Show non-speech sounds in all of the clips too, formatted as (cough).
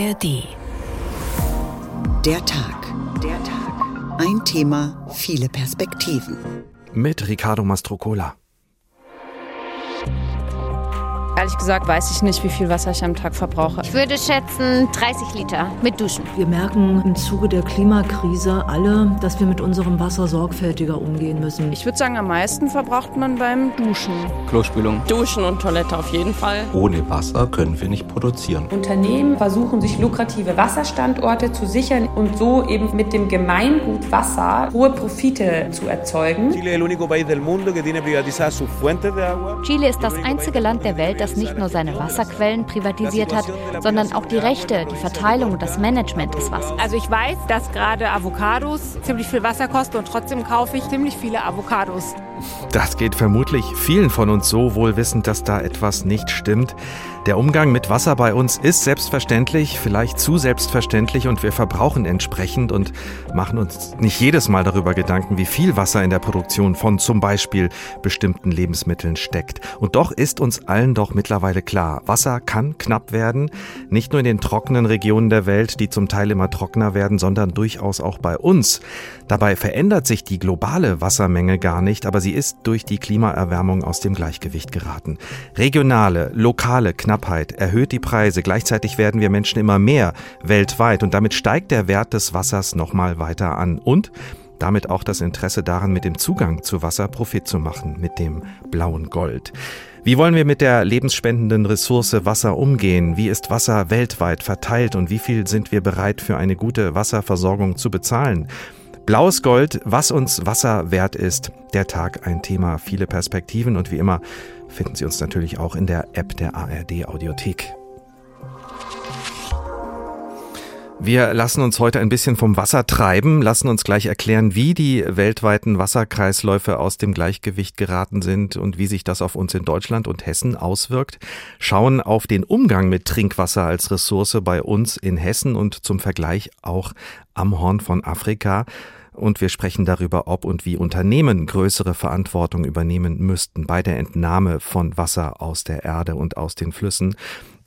ARD. Der Tag. Der Tag. Ein Thema, viele Perspektiven. Mit Riccardo Mastrocola. Ehrlich gesagt weiß ich nicht, wie viel Wasser ich am Tag verbrauche. Ich würde schätzen 30 Liter mit Duschen. Wir merken im Zuge der Klimakrise alle, dass wir mit unserem Wasser sorgfältiger umgehen müssen. Ich würde sagen, am meisten verbraucht man beim Duschen. Klospülung. Duschen und Toilette auf jeden Fall. Ohne Wasser können wir nicht produzieren. Unternehmen versuchen sich lukrative Wasserstandorte zu sichern und so eben mit dem Gemeingut Wasser hohe Profite zu erzeugen. Chile ist das einzige Land der Welt, das nicht nur seine Wasserquellen privatisiert hat, sondern auch die Rechte, die Verteilung und das Management des Wassers. Also ich weiß, dass gerade Avocados ziemlich viel Wasser kosten und trotzdem kaufe ich ziemlich viele Avocados. Das geht vermutlich vielen von uns so, wohl wissend, dass da etwas nicht stimmt. Der Umgang mit Wasser bei uns ist selbstverständlich, vielleicht zu selbstverständlich und wir verbrauchen entsprechend und machen uns nicht jedes Mal darüber Gedanken, wie viel Wasser in der Produktion von zum Beispiel bestimmten Lebensmitteln steckt. Und doch ist uns allen doch mittlerweile klar, Wasser kann knapp werden, nicht nur in den trockenen Regionen der Welt, die zum Teil immer trockener werden, sondern durchaus auch bei uns. Dabei verändert sich die globale Wassermenge gar nicht, aber sie ist durch die Klimaerwärmung aus dem Gleichgewicht geraten. Regionale, lokale Knappheit erhöht die Preise, gleichzeitig werden wir Menschen immer mehr weltweit und damit steigt der Wert des Wassers nochmal weiter an und damit auch das Interesse daran, mit dem Zugang zu Wasser Profit zu machen, mit dem blauen Gold. Wie wollen wir mit der lebensspendenden Ressource Wasser umgehen? Wie ist Wasser weltweit verteilt und wie viel sind wir bereit für eine gute Wasserversorgung zu bezahlen? Blaues Gold, was uns Wasser wert ist. Der Tag ein Thema, viele Perspektiven und wie immer finden Sie uns natürlich auch in der App der ARD Audiothek. Wir lassen uns heute ein bisschen vom Wasser treiben, lassen uns gleich erklären, wie die weltweiten Wasserkreisläufe aus dem Gleichgewicht geraten sind und wie sich das auf uns in Deutschland und Hessen auswirkt, schauen auf den Umgang mit Trinkwasser als Ressource bei uns in Hessen und zum Vergleich auch am Horn von Afrika und wir sprechen darüber, ob und wie Unternehmen größere Verantwortung übernehmen müssten bei der Entnahme von Wasser aus der Erde und aus den Flüssen.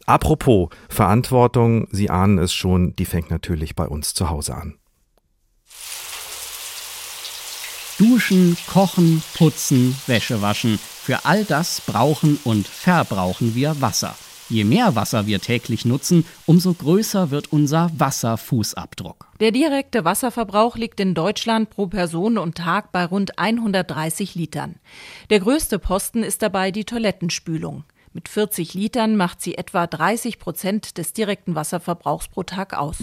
Apropos Verantwortung, Sie ahnen es schon, die fängt natürlich bei uns zu Hause an. Duschen, kochen, putzen, Wäsche waschen. Für all das brauchen und verbrauchen wir Wasser. Je mehr Wasser wir täglich nutzen, umso größer wird unser Wasserfußabdruck. Der direkte Wasserverbrauch liegt in Deutschland pro Person und Tag bei rund 130 Litern. Der größte Posten ist dabei die Toilettenspülung. Mit 40 Litern macht sie etwa 30 Prozent des direkten Wasserverbrauchs pro Tag aus.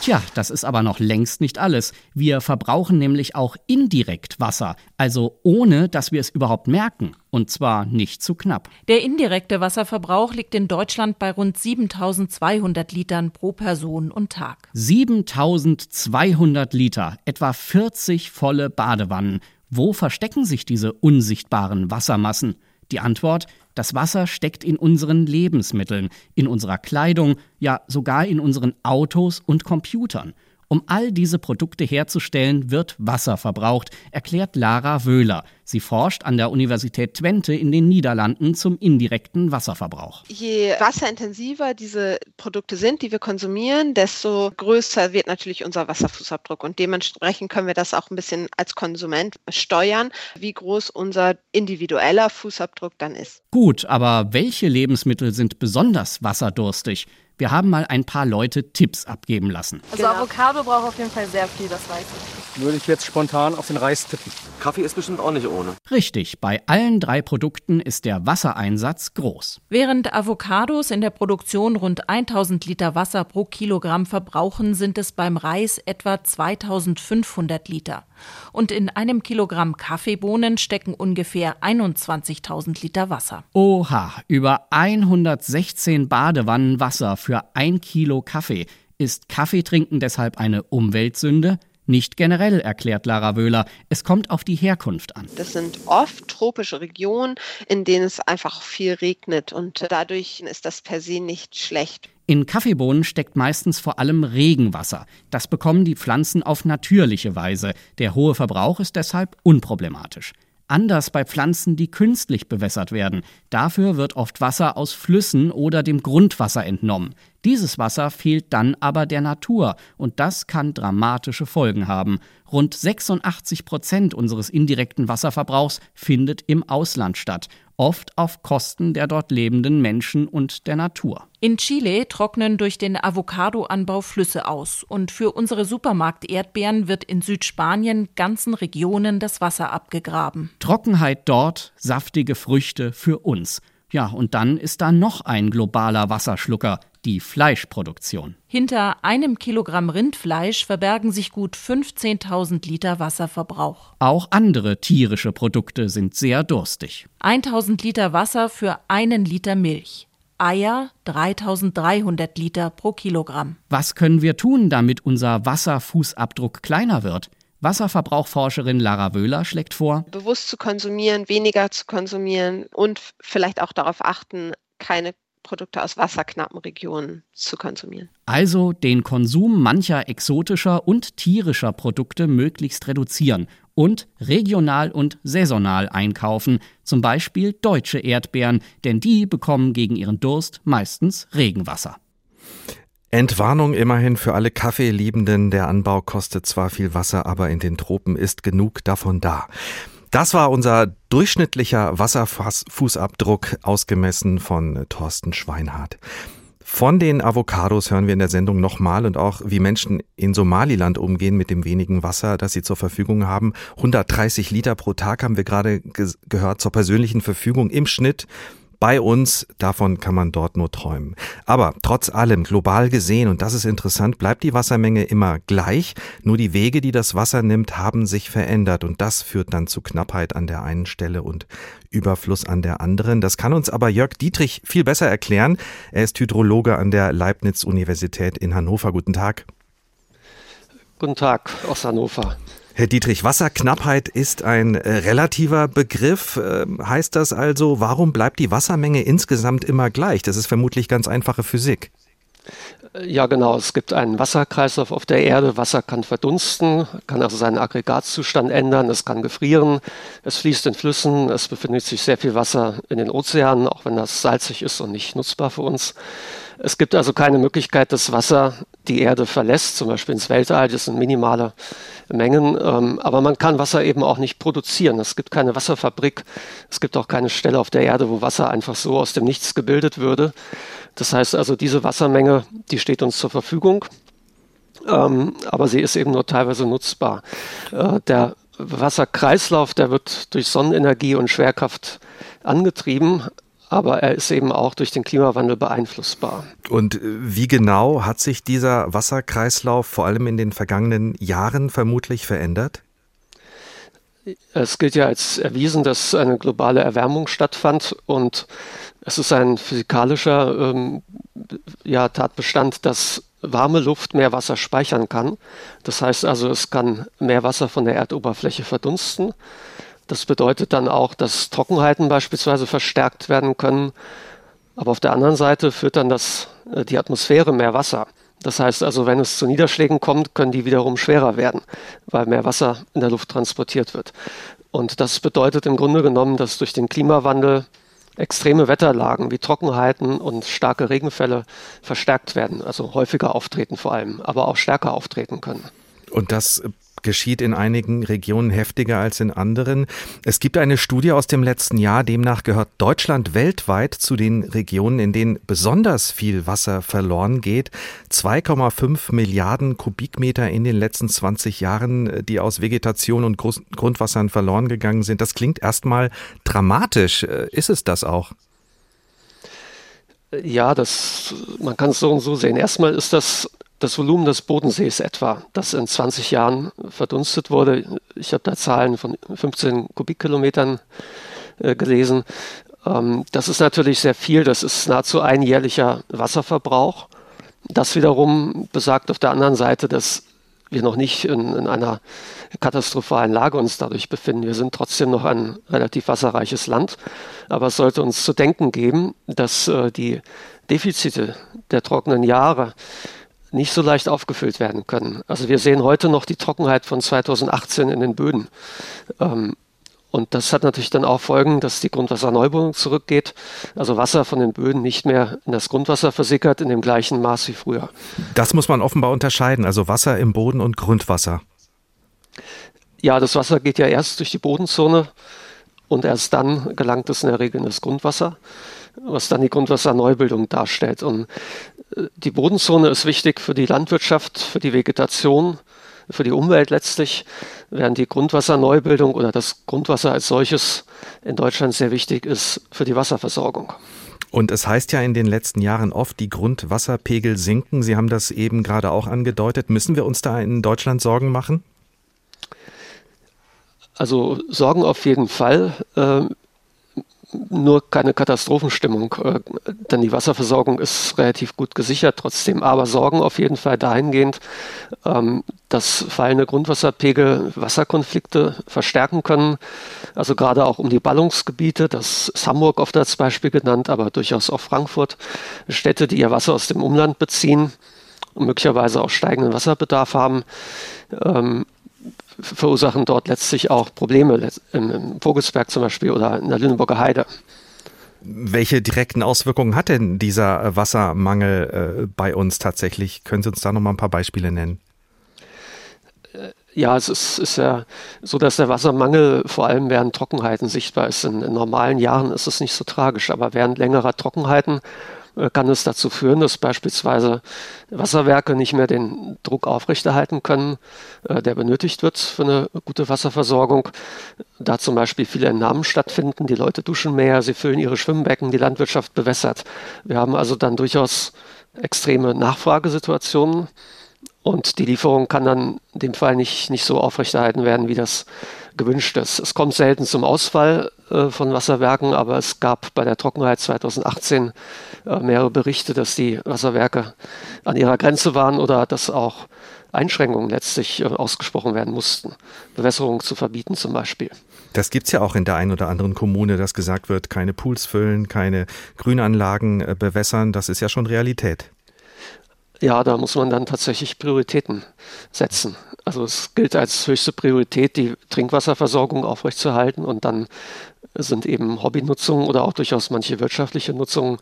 Tja, das ist aber noch längst nicht alles. Wir verbrauchen nämlich auch indirekt Wasser, also ohne dass wir es überhaupt merken. Und zwar nicht zu knapp. Der indirekte Wasserverbrauch liegt in Deutschland bei rund 7200 Litern pro Person und Tag. 7200 Liter, etwa 40 volle Badewannen. Wo verstecken sich diese unsichtbaren Wassermassen? Die Antwort, das Wasser steckt in unseren Lebensmitteln, in unserer Kleidung, ja sogar in unseren Autos und Computern. Um all diese Produkte herzustellen, wird Wasser verbraucht, erklärt Lara Wöhler. Sie forscht an der Universität Twente in den Niederlanden zum indirekten Wasserverbrauch. Je wasserintensiver diese Produkte sind, die wir konsumieren, desto größer wird natürlich unser Wasserfußabdruck. Und dementsprechend können wir das auch ein bisschen als Konsument steuern, wie groß unser individueller Fußabdruck dann ist. Gut, aber welche Lebensmittel sind besonders wasserdurstig? Wir haben mal ein paar Leute Tipps abgeben lassen. Also genau. Avocado braucht auf jeden Fall sehr viel, das weiß ich. Würde ich jetzt spontan auf den Reis tippen. Kaffee ist bestimmt auch nicht ohne. Richtig, bei allen drei Produkten ist der Wassereinsatz groß. Während Avocados in der Produktion rund 1000 Liter Wasser pro Kilogramm verbrauchen, sind es beim Reis etwa 2500 Liter. Und in einem Kilogramm Kaffeebohnen stecken ungefähr 21.000 Liter Wasser. Oha, über 116 Badewannen Wasser für ein Kilo Kaffee. Ist Kaffeetrinken deshalb eine Umweltsünde? Nicht generell, erklärt Lara Wöhler. Es kommt auf die Herkunft an. Das sind oft tropische Regionen, in denen es einfach viel regnet und dadurch ist das per se nicht schlecht. In Kaffeebohnen steckt meistens vor allem Regenwasser. Das bekommen die Pflanzen auf natürliche Weise. Der hohe Verbrauch ist deshalb unproblematisch. Anders bei Pflanzen, die künstlich bewässert werden. Dafür wird oft Wasser aus Flüssen oder dem Grundwasser entnommen. Dieses Wasser fehlt dann aber der Natur und das kann dramatische Folgen haben. Rund 86 Prozent unseres indirekten Wasserverbrauchs findet im Ausland statt oft auf Kosten der dort lebenden Menschen und der Natur. In Chile trocknen durch den Avocadoanbau Flüsse aus und für unsere Supermarkt-Erdbeeren wird in Südspanien ganzen Regionen das Wasser abgegraben. Trockenheit dort, saftige Früchte für uns. Ja, und dann ist da noch ein globaler Wasserschlucker, die Fleischproduktion. Hinter einem Kilogramm Rindfleisch verbergen sich gut 15.000 Liter Wasserverbrauch. Auch andere tierische Produkte sind sehr durstig. 1000 Liter Wasser für einen Liter Milch. Eier 3300 Liter pro Kilogramm. Was können wir tun, damit unser Wasserfußabdruck kleiner wird? Wasserverbrauchforscherin Lara Wöhler schlägt vor, bewusst zu konsumieren, weniger zu konsumieren und vielleicht auch darauf achten, keine Produkte aus wasserknappen Regionen zu konsumieren. Also den Konsum mancher exotischer und tierischer Produkte möglichst reduzieren und regional und saisonal einkaufen, zum Beispiel deutsche Erdbeeren, denn die bekommen gegen ihren Durst meistens Regenwasser. Entwarnung immerhin für alle Kaffeeliebenden. Der Anbau kostet zwar viel Wasser, aber in den Tropen ist genug davon da. Das war unser durchschnittlicher Wasserfußabdruck ausgemessen von Thorsten Schweinhardt. Von den Avocados hören wir in der Sendung nochmal und auch, wie Menschen in Somaliland umgehen mit dem wenigen Wasser, das sie zur Verfügung haben. 130 Liter pro Tag haben wir gerade gehört zur persönlichen Verfügung im Schnitt bei uns, davon kann man dort nur träumen. Aber trotz allem, global gesehen, und das ist interessant, bleibt die Wassermenge immer gleich, nur die Wege, die das Wasser nimmt, haben sich verändert und das führt dann zu Knappheit an der einen Stelle und Überfluss an der anderen. Das kann uns aber Jörg Dietrich viel besser erklären. Er ist Hydrologe an der Leibniz-Universität in Hannover. Guten Tag. Guten Tag aus Hannover. Herr Dietrich, Wasserknappheit ist ein äh, relativer Begriff. Äh, heißt das also, warum bleibt die Wassermenge insgesamt immer gleich? Das ist vermutlich ganz einfache Physik. Ja, genau. Es gibt einen Wasserkreislauf auf der Erde. Wasser kann verdunsten, kann also seinen Aggregatzustand ändern, es kann gefrieren, es fließt in Flüssen, es befindet sich sehr viel Wasser in den Ozeanen, auch wenn das salzig ist und nicht nutzbar für uns. Es gibt also keine Möglichkeit, dass Wasser die Erde verlässt, zum Beispiel ins Weltall. Das sind minimale Mengen. Ähm, aber man kann Wasser eben auch nicht produzieren. Es gibt keine Wasserfabrik. Es gibt auch keine Stelle auf der Erde, wo Wasser einfach so aus dem Nichts gebildet würde. Das heißt also, diese Wassermenge, die steht uns zur Verfügung. Ähm, aber sie ist eben nur teilweise nutzbar. Äh, der Wasserkreislauf, der wird durch Sonnenenergie und Schwerkraft angetrieben, aber er ist eben auch durch den Klimawandel beeinflussbar. Und äh, wie genau hat sich dieser Wasserkreislauf vor allem in den vergangenen Jahren vermutlich verändert? Es gilt ja als erwiesen, dass eine globale Erwärmung stattfand und es ist ein physikalischer ähm, ja, Tatbestand, dass warme Luft mehr Wasser speichern kann. Das heißt also, es kann mehr Wasser von der Erdoberfläche verdunsten das bedeutet dann auch, dass Trockenheiten beispielsweise verstärkt werden können. Aber auf der anderen Seite führt dann das, äh, die Atmosphäre mehr Wasser. Das heißt also, wenn es zu Niederschlägen kommt, können die wiederum schwerer werden, weil mehr Wasser in der Luft transportiert wird. Und das bedeutet im Grunde genommen, dass durch den Klimawandel extreme Wetterlagen wie Trockenheiten und starke Regenfälle verstärkt werden, also häufiger auftreten vor allem, aber auch stärker auftreten können. Und das geschieht in einigen Regionen heftiger als in anderen. Es gibt eine Studie aus dem letzten Jahr, demnach gehört Deutschland weltweit zu den Regionen, in denen besonders viel Wasser verloren geht. 2,5 Milliarden Kubikmeter in den letzten 20 Jahren, die aus Vegetation und Grundwassern verloren gegangen sind. Das klingt erstmal dramatisch. Ist es das auch? Ja, das, man kann es so und so sehen. Erstmal ist das das Volumen des Bodensees etwa, das in 20 Jahren verdunstet wurde. Ich habe da Zahlen von 15 Kubikkilometern äh, gelesen. Ähm, das ist natürlich sehr viel. Das ist nahezu ein jährlicher Wasserverbrauch. Das wiederum besagt auf der anderen Seite, dass wir noch nicht in, in einer katastrophalen Lage uns dadurch befinden. Wir sind trotzdem noch ein relativ wasserreiches Land, aber es sollte uns zu denken geben, dass äh, die Defizite der trockenen Jahre nicht so leicht aufgefüllt werden können. Also wir sehen heute noch die Trockenheit von 2018 in den Böden. Ähm, Und das hat natürlich dann auch Folgen, dass die Grundwasserneubildung zurückgeht, also Wasser von den Böden nicht mehr in das Grundwasser versickert in dem gleichen Maß wie früher. Das muss man offenbar unterscheiden, also Wasser im Boden und Grundwasser. Ja, das Wasser geht ja erst durch die Bodenzone und erst dann gelangt es in der Regel in das Grundwasser, was dann die Grundwasserneubildung darstellt. Und die Bodenzone ist wichtig für die Landwirtschaft, für die Vegetation, für die Umwelt letztlich, während die Grundwasserneubildung oder das Grundwasser als solches in Deutschland sehr wichtig ist für die Wasserversorgung. Und es heißt ja in den letzten Jahren oft, die Grundwasserpegel sinken. Sie haben das eben gerade auch angedeutet. Müssen wir uns da in Deutschland Sorgen machen? Also Sorgen auf jeden Fall. Nur keine Katastrophenstimmung, äh, denn die Wasserversorgung ist relativ gut gesichert trotzdem. Aber Sorgen auf jeden Fall dahingehend, ähm, dass fallende Grundwasserpegel Wasserkonflikte verstärken können. Also gerade auch um die Ballungsgebiete, das ist Hamburg oft als Beispiel genannt, aber durchaus auch Frankfurt, Städte, die ihr Wasser aus dem Umland beziehen und möglicherweise auch steigenden Wasserbedarf haben. Ähm, verursachen dort letztlich auch Probleme, im Vogelsberg zum Beispiel oder in der Lüneburger Heide. Welche direkten Auswirkungen hat denn dieser äh, Wassermangel äh, bei uns tatsächlich? Können Sie uns da noch mal ein paar Beispiele nennen? Äh, ja, es ist, ist, ja so, dass der Wassermangel vor allem während Trockenheiten sichtbar ist. In, in normalen Jahren ist es nicht so tragisch, aber während längerer Trockenheiten kann es dazu führen, dass beispielsweise Wasserwerke nicht mehr den Druck aufrechterhalten können, äh, der benötigt wird für eine gute Wasserversorgung. Da zum Beispiel viele Entnahmen stattfinden, die Leute duschen mehr, sie füllen ihre Schwimmbecken, die Landwirtschaft bewässert. Wir haben also dann durchaus extreme Nachfragesituationen und die Lieferung kann dann in dem Fall nicht, nicht so aufrechterhalten werden, wie das gewünscht ist. Es kommt selten zum Ausfall äh, von Wasserwerken, aber es gab bei der Trockenheit 2018 äh, mehrere Berichte, dass die Wasserwerke an ihrer Grenze waren oder dass auch Einschränkungen letztlich äh, ausgesprochen werden mussten. Bewässerung zu verbieten zum Beispiel. Das gibt es ja auch in der einen oder anderen Kommune, dass gesagt wird, keine Pools füllen, keine Grünanlagen äh, bewässern. Das ist ja schon Realität. Ja, da muss man dann tatsächlich Prioritäten setzen. Also es gilt als höchste Priorität, die Trinkwasserversorgung aufrechtzuerhalten und dann sind eben Hobbynutzungen oder auch durchaus manche wirtschaftliche Nutzungen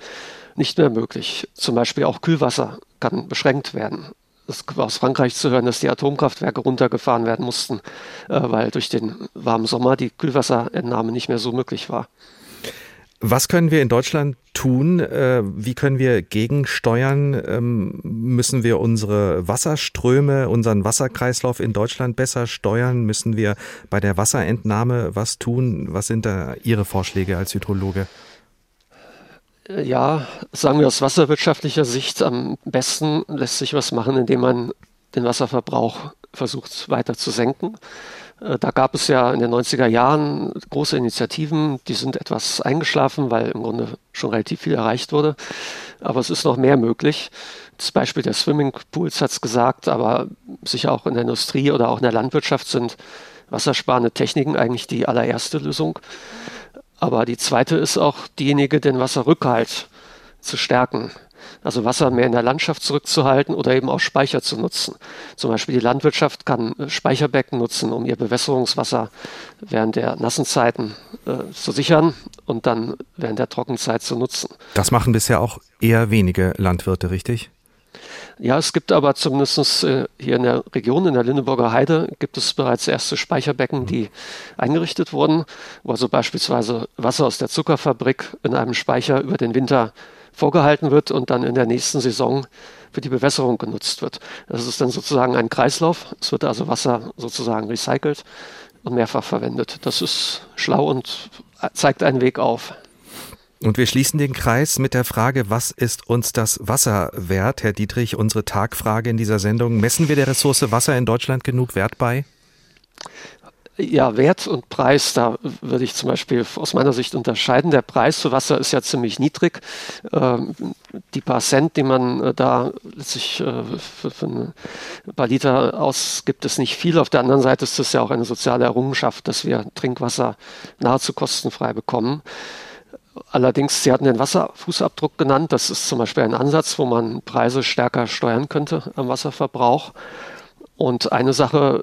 nicht mehr möglich. Zum Beispiel auch Kühlwasser kann beschränkt werden. Es war aus Frankreich zu hören, dass die Atomkraftwerke runtergefahren werden mussten, äh, weil durch den warmen Sommer die Kühlwasserentnahme nicht mehr so möglich war. Was können wir in Deutschland tun? Äh, wie können wir gegensteuern? Ähm, müssen wir unsere Wasserströme, unseren Wasserkreislauf in Deutschland besser steuern? Müssen wir bei der Wasserentnahme was tun? Was sind da Ihre Vorschläge als Hydrologe? Ja, sagen wir aus wasserwirtschaftlicher Sicht, am besten lässt sich was machen, indem man den Wasserverbrauch versucht weiter zu senken. Äh, da gab es ja in den 90er Jahren große Initiativen, die sind etwas eingeschlafen, weil im Grunde schon relativ viel erreicht wurde. Aber es ist noch mehr möglich. Das Beispiel der Swimmingpools hat es gesagt, aber sicher auch in der Industrie oder auch in der Landwirtschaft sind wassersparende Techniken eigentlich die allererste Lösung. Aber die zweite ist auch diejenige, den Wasserrückhalt zu stärken also Wasser mehr in der Landschaft zurückzuhalten oder eben auch Speicher zu nutzen. Zum Beispiel die Landwirtschaft kann äh, Speicherbecken nutzen, um ihr Bewässerungswasser während der nassen Zeiten äh, zu sichern und dann während der Trockenzeit zu nutzen. Das machen bisher auch eher wenige Landwirte, richtig? Ja, es gibt aber zumindest äh, hier in der Region, in der Lindeburger Heide, gibt es bereits erste Speicherbecken, die eingerichtet wurden, wo also beispielsweise Wasser aus der Zuckerfabrik in einem Speicher über den Winter vorgehalten wird und dann in der nächsten Saison für die Bewässerung genutzt wird. Das ist dann sozusagen ein Kreislauf. Es wird also Wasser sozusagen recycelt und mehrfach verwendet. Das ist schlau und zeigt einen Weg auf. Und wir schließen den Kreis mit der Frage, was ist uns das Wasser wert? Herr Dietrich, unsere Tagfrage in dieser Sendung. Messen wir der Ressource Wasser in Deutschland genug Wert bei? Ja, Wert und Preis, da würde ich zum Beispiel aus meiner Sicht unterscheiden. Der Preis für Wasser ist ja ziemlich niedrig. Ähm, die paar Cent, die man äh, da letztlich äh, für, ein paar Liter ausgibt, ist nicht viel. Auf der anderen Seite ist es ja auch eine soziale Errungenschaft, dass wir Trinkwasser nahezu kostenfrei bekommen. Allerdings, Sie hatten den Wasserfußabdruck genannt. Das ist zum Beispiel ein Ansatz, wo man Preise stärker steuern könnte am Wasserverbrauch. Und eine Sache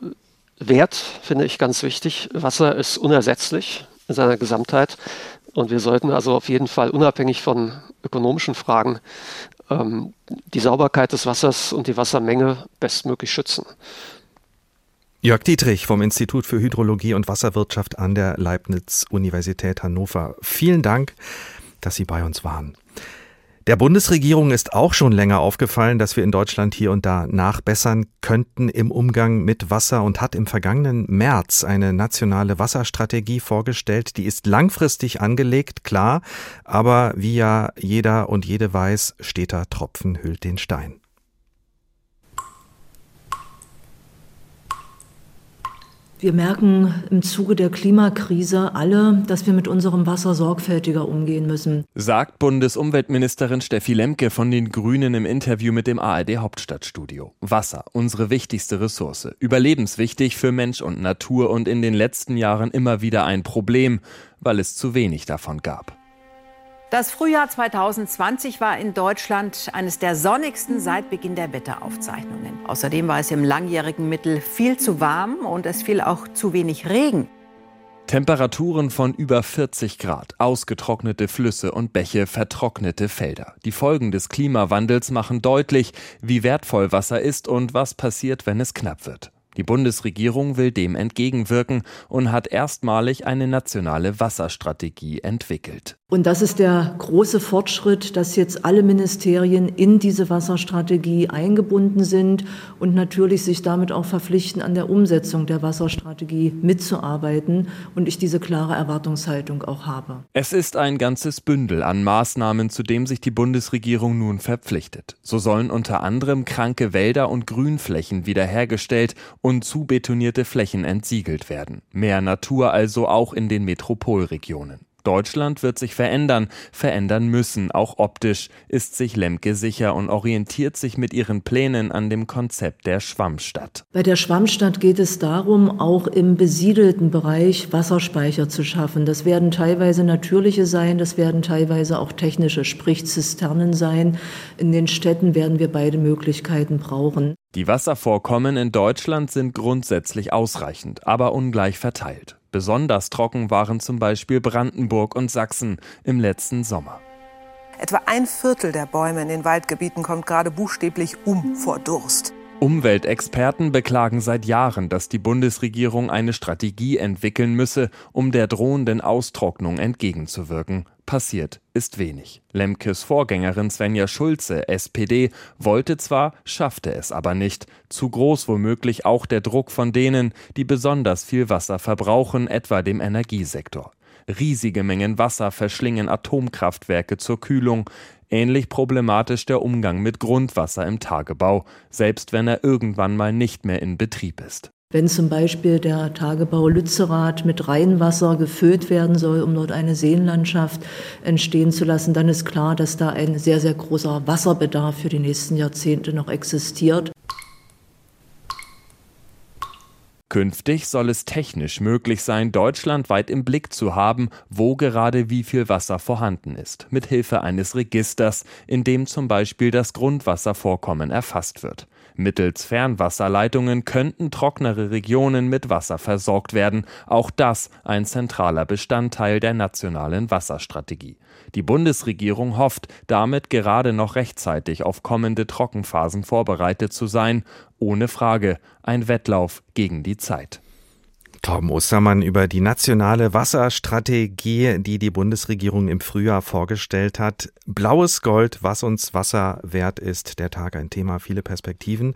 Wert finde ich ganz wichtig. Wasser ist unersetzlich in seiner Gesamtheit. Und wir sollten also auf jeden Fall unabhängig von ökonomischen Fragen ähm, die Sauberkeit des Wassers und die Wassermenge bestmöglich schützen. Jörg Dietrich vom Institut für Hydrologie und Wasserwirtschaft an der Leibniz-Universität Hannover. Vielen Dank, dass Sie bei uns waren. Der Bundesregierung ist auch schon länger aufgefallen, dass wir in Deutschland hier und da nachbessern könnten im Umgang mit Wasser und hat im vergangenen März eine nationale Wasserstrategie vorgestellt. Die ist langfristig angelegt, klar, aber wie ja jeder und jede weiß, steter Tropfen hüllt den Stein. Wir merken im Zuge der Klimakrise alle, dass wir mit unserem Wasser sorgfältiger umgehen müssen. Sagt Bundesumweltministerin Steffi Lemke von den Grünen im Interview mit dem ARD Hauptstadtstudio. Wasser, unsere wichtigste Ressource. Überlebenswichtig für Mensch und Natur und in den letzten Jahren immer wieder ein Problem, weil es zu wenig davon gab. Das Frühjahr 2020 war in Deutschland eines der sonnigsten seit Beginn der Wetteraufzeichnungen. Außerdem war es im langjährigen Mittel viel zu warm und es fiel auch zu wenig Regen. Temperaturen von über 40 Grad, ausgetrocknete Flüsse und Bäche, vertrocknete Felder. Die Folgen des Klimawandels machen deutlich, wie wertvoll Wasser ist und was passiert, wenn es knapp wird. Die Bundesregierung will dem entgegenwirken und hat erstmalig eine nationale Wasserstrategie entwickelt. Und das ist der große Fortschritt, dass jetzt alle Ministerien in diese Wasserstrategie eingebunden sind und natürlich sich damit auch verpflichten, an der Umsetzung der Wasserstrategie mitzuarbeiten und ich diese klare Erwartungshaltung auch habe. Es ist ein ganzes Bündel an Maßnahmen, zu dem sich die Bundesregierung nun verpflichtet. So sollen unter anderem kranke Wälder und Grünflächen wiederhergestellt und zubetonierte Flächen entsiegelt werden. Mehr Natur also auch in den Metropolregionen. Deutschland wird sich verändern, verändern müssen, auch optisch, ist sich Lemke sicher und orientiert sich mit ihren Plänen an dem Konzept der Schwammstadt. Bei der Schwammstadt geht es darum, auch im besiedelten Bereich Wasserspeicher zu schaffen. Das werden teilweise natürliche sein, das werden teilweise auch technische, sprich Zisternen sein. In den Städten werden wir beide Möglichkeiten brauchen. Die Wasservorkommen in Deutschland sind grundsätzlich ausreichend, aber ungleich verteilt. Besonders trocken waren zum Beispiel Brandenburg und Sachsen im letzten Sommer. Etwa ein Viertel der Bäume in den Waldgebieten kommt gerade buchstäblich um vor Durst. Umweltexperten beklagen seit Jahren, dass die Bundesregierung eine Strategie entwickeln müsse, um der drohenden Austrocknung entgegenzuwirken. Passiert ist wenig. Lemkes Vorgängerin Svenja Schulze, SPD, wollte zwar, schaffte es aber nicht. Zu groß womöglich auch der Druck von denen, die besonders viel Wasser verbrauchen, etwa dem Energiesektor. Riesige Mengen Wasser verschlingen Atomkraftwerke zur Kühlung. Ähnlich problematisch der Umgang mit Grundwasser im Tagebau, selbst wenn er irgendwann mal nicht mehr in Betrieb ist. Wenn zum Beispiel der Tagebau Lützerath mit Rheinwasser gefüllt werden soll, um dort eine Seenlandschaft entstehen zu lassen, dann ist klar, dass da ein sehr, sehr großer Wasserbedarf für die nächsten Jahrzehnte noch existiert. Künftig soll es technisch möglich sein, deutschlandweit im Blick zu haben, wo gerade wie viel Wasser vorhanden ist, mit Hilfe eines Registers, in dem zum Beispiel das Grundwasservorkommen erfasst wird. Mittels Fernwasserleitungen könnten trocknere Regionen mit Wasser versorgt werden, auch das ein zentraler Bestandteil der nationalen Wasserstrategie. Die Bundesregierung hofft, damit gerade noch rechtzeitig auf kommende Trockenphasen vorbereitet zu sein. Ohne Frage ein Wettlauf gegen die Zeit. Torben Ostermann über die nationale Wasserstrategie, die die Bundesregierung im Frühjahr vorgestellt hat. Blaues Gold, was uns Wasser wert ist. Der Tag ein Thema, viele Perspektiven.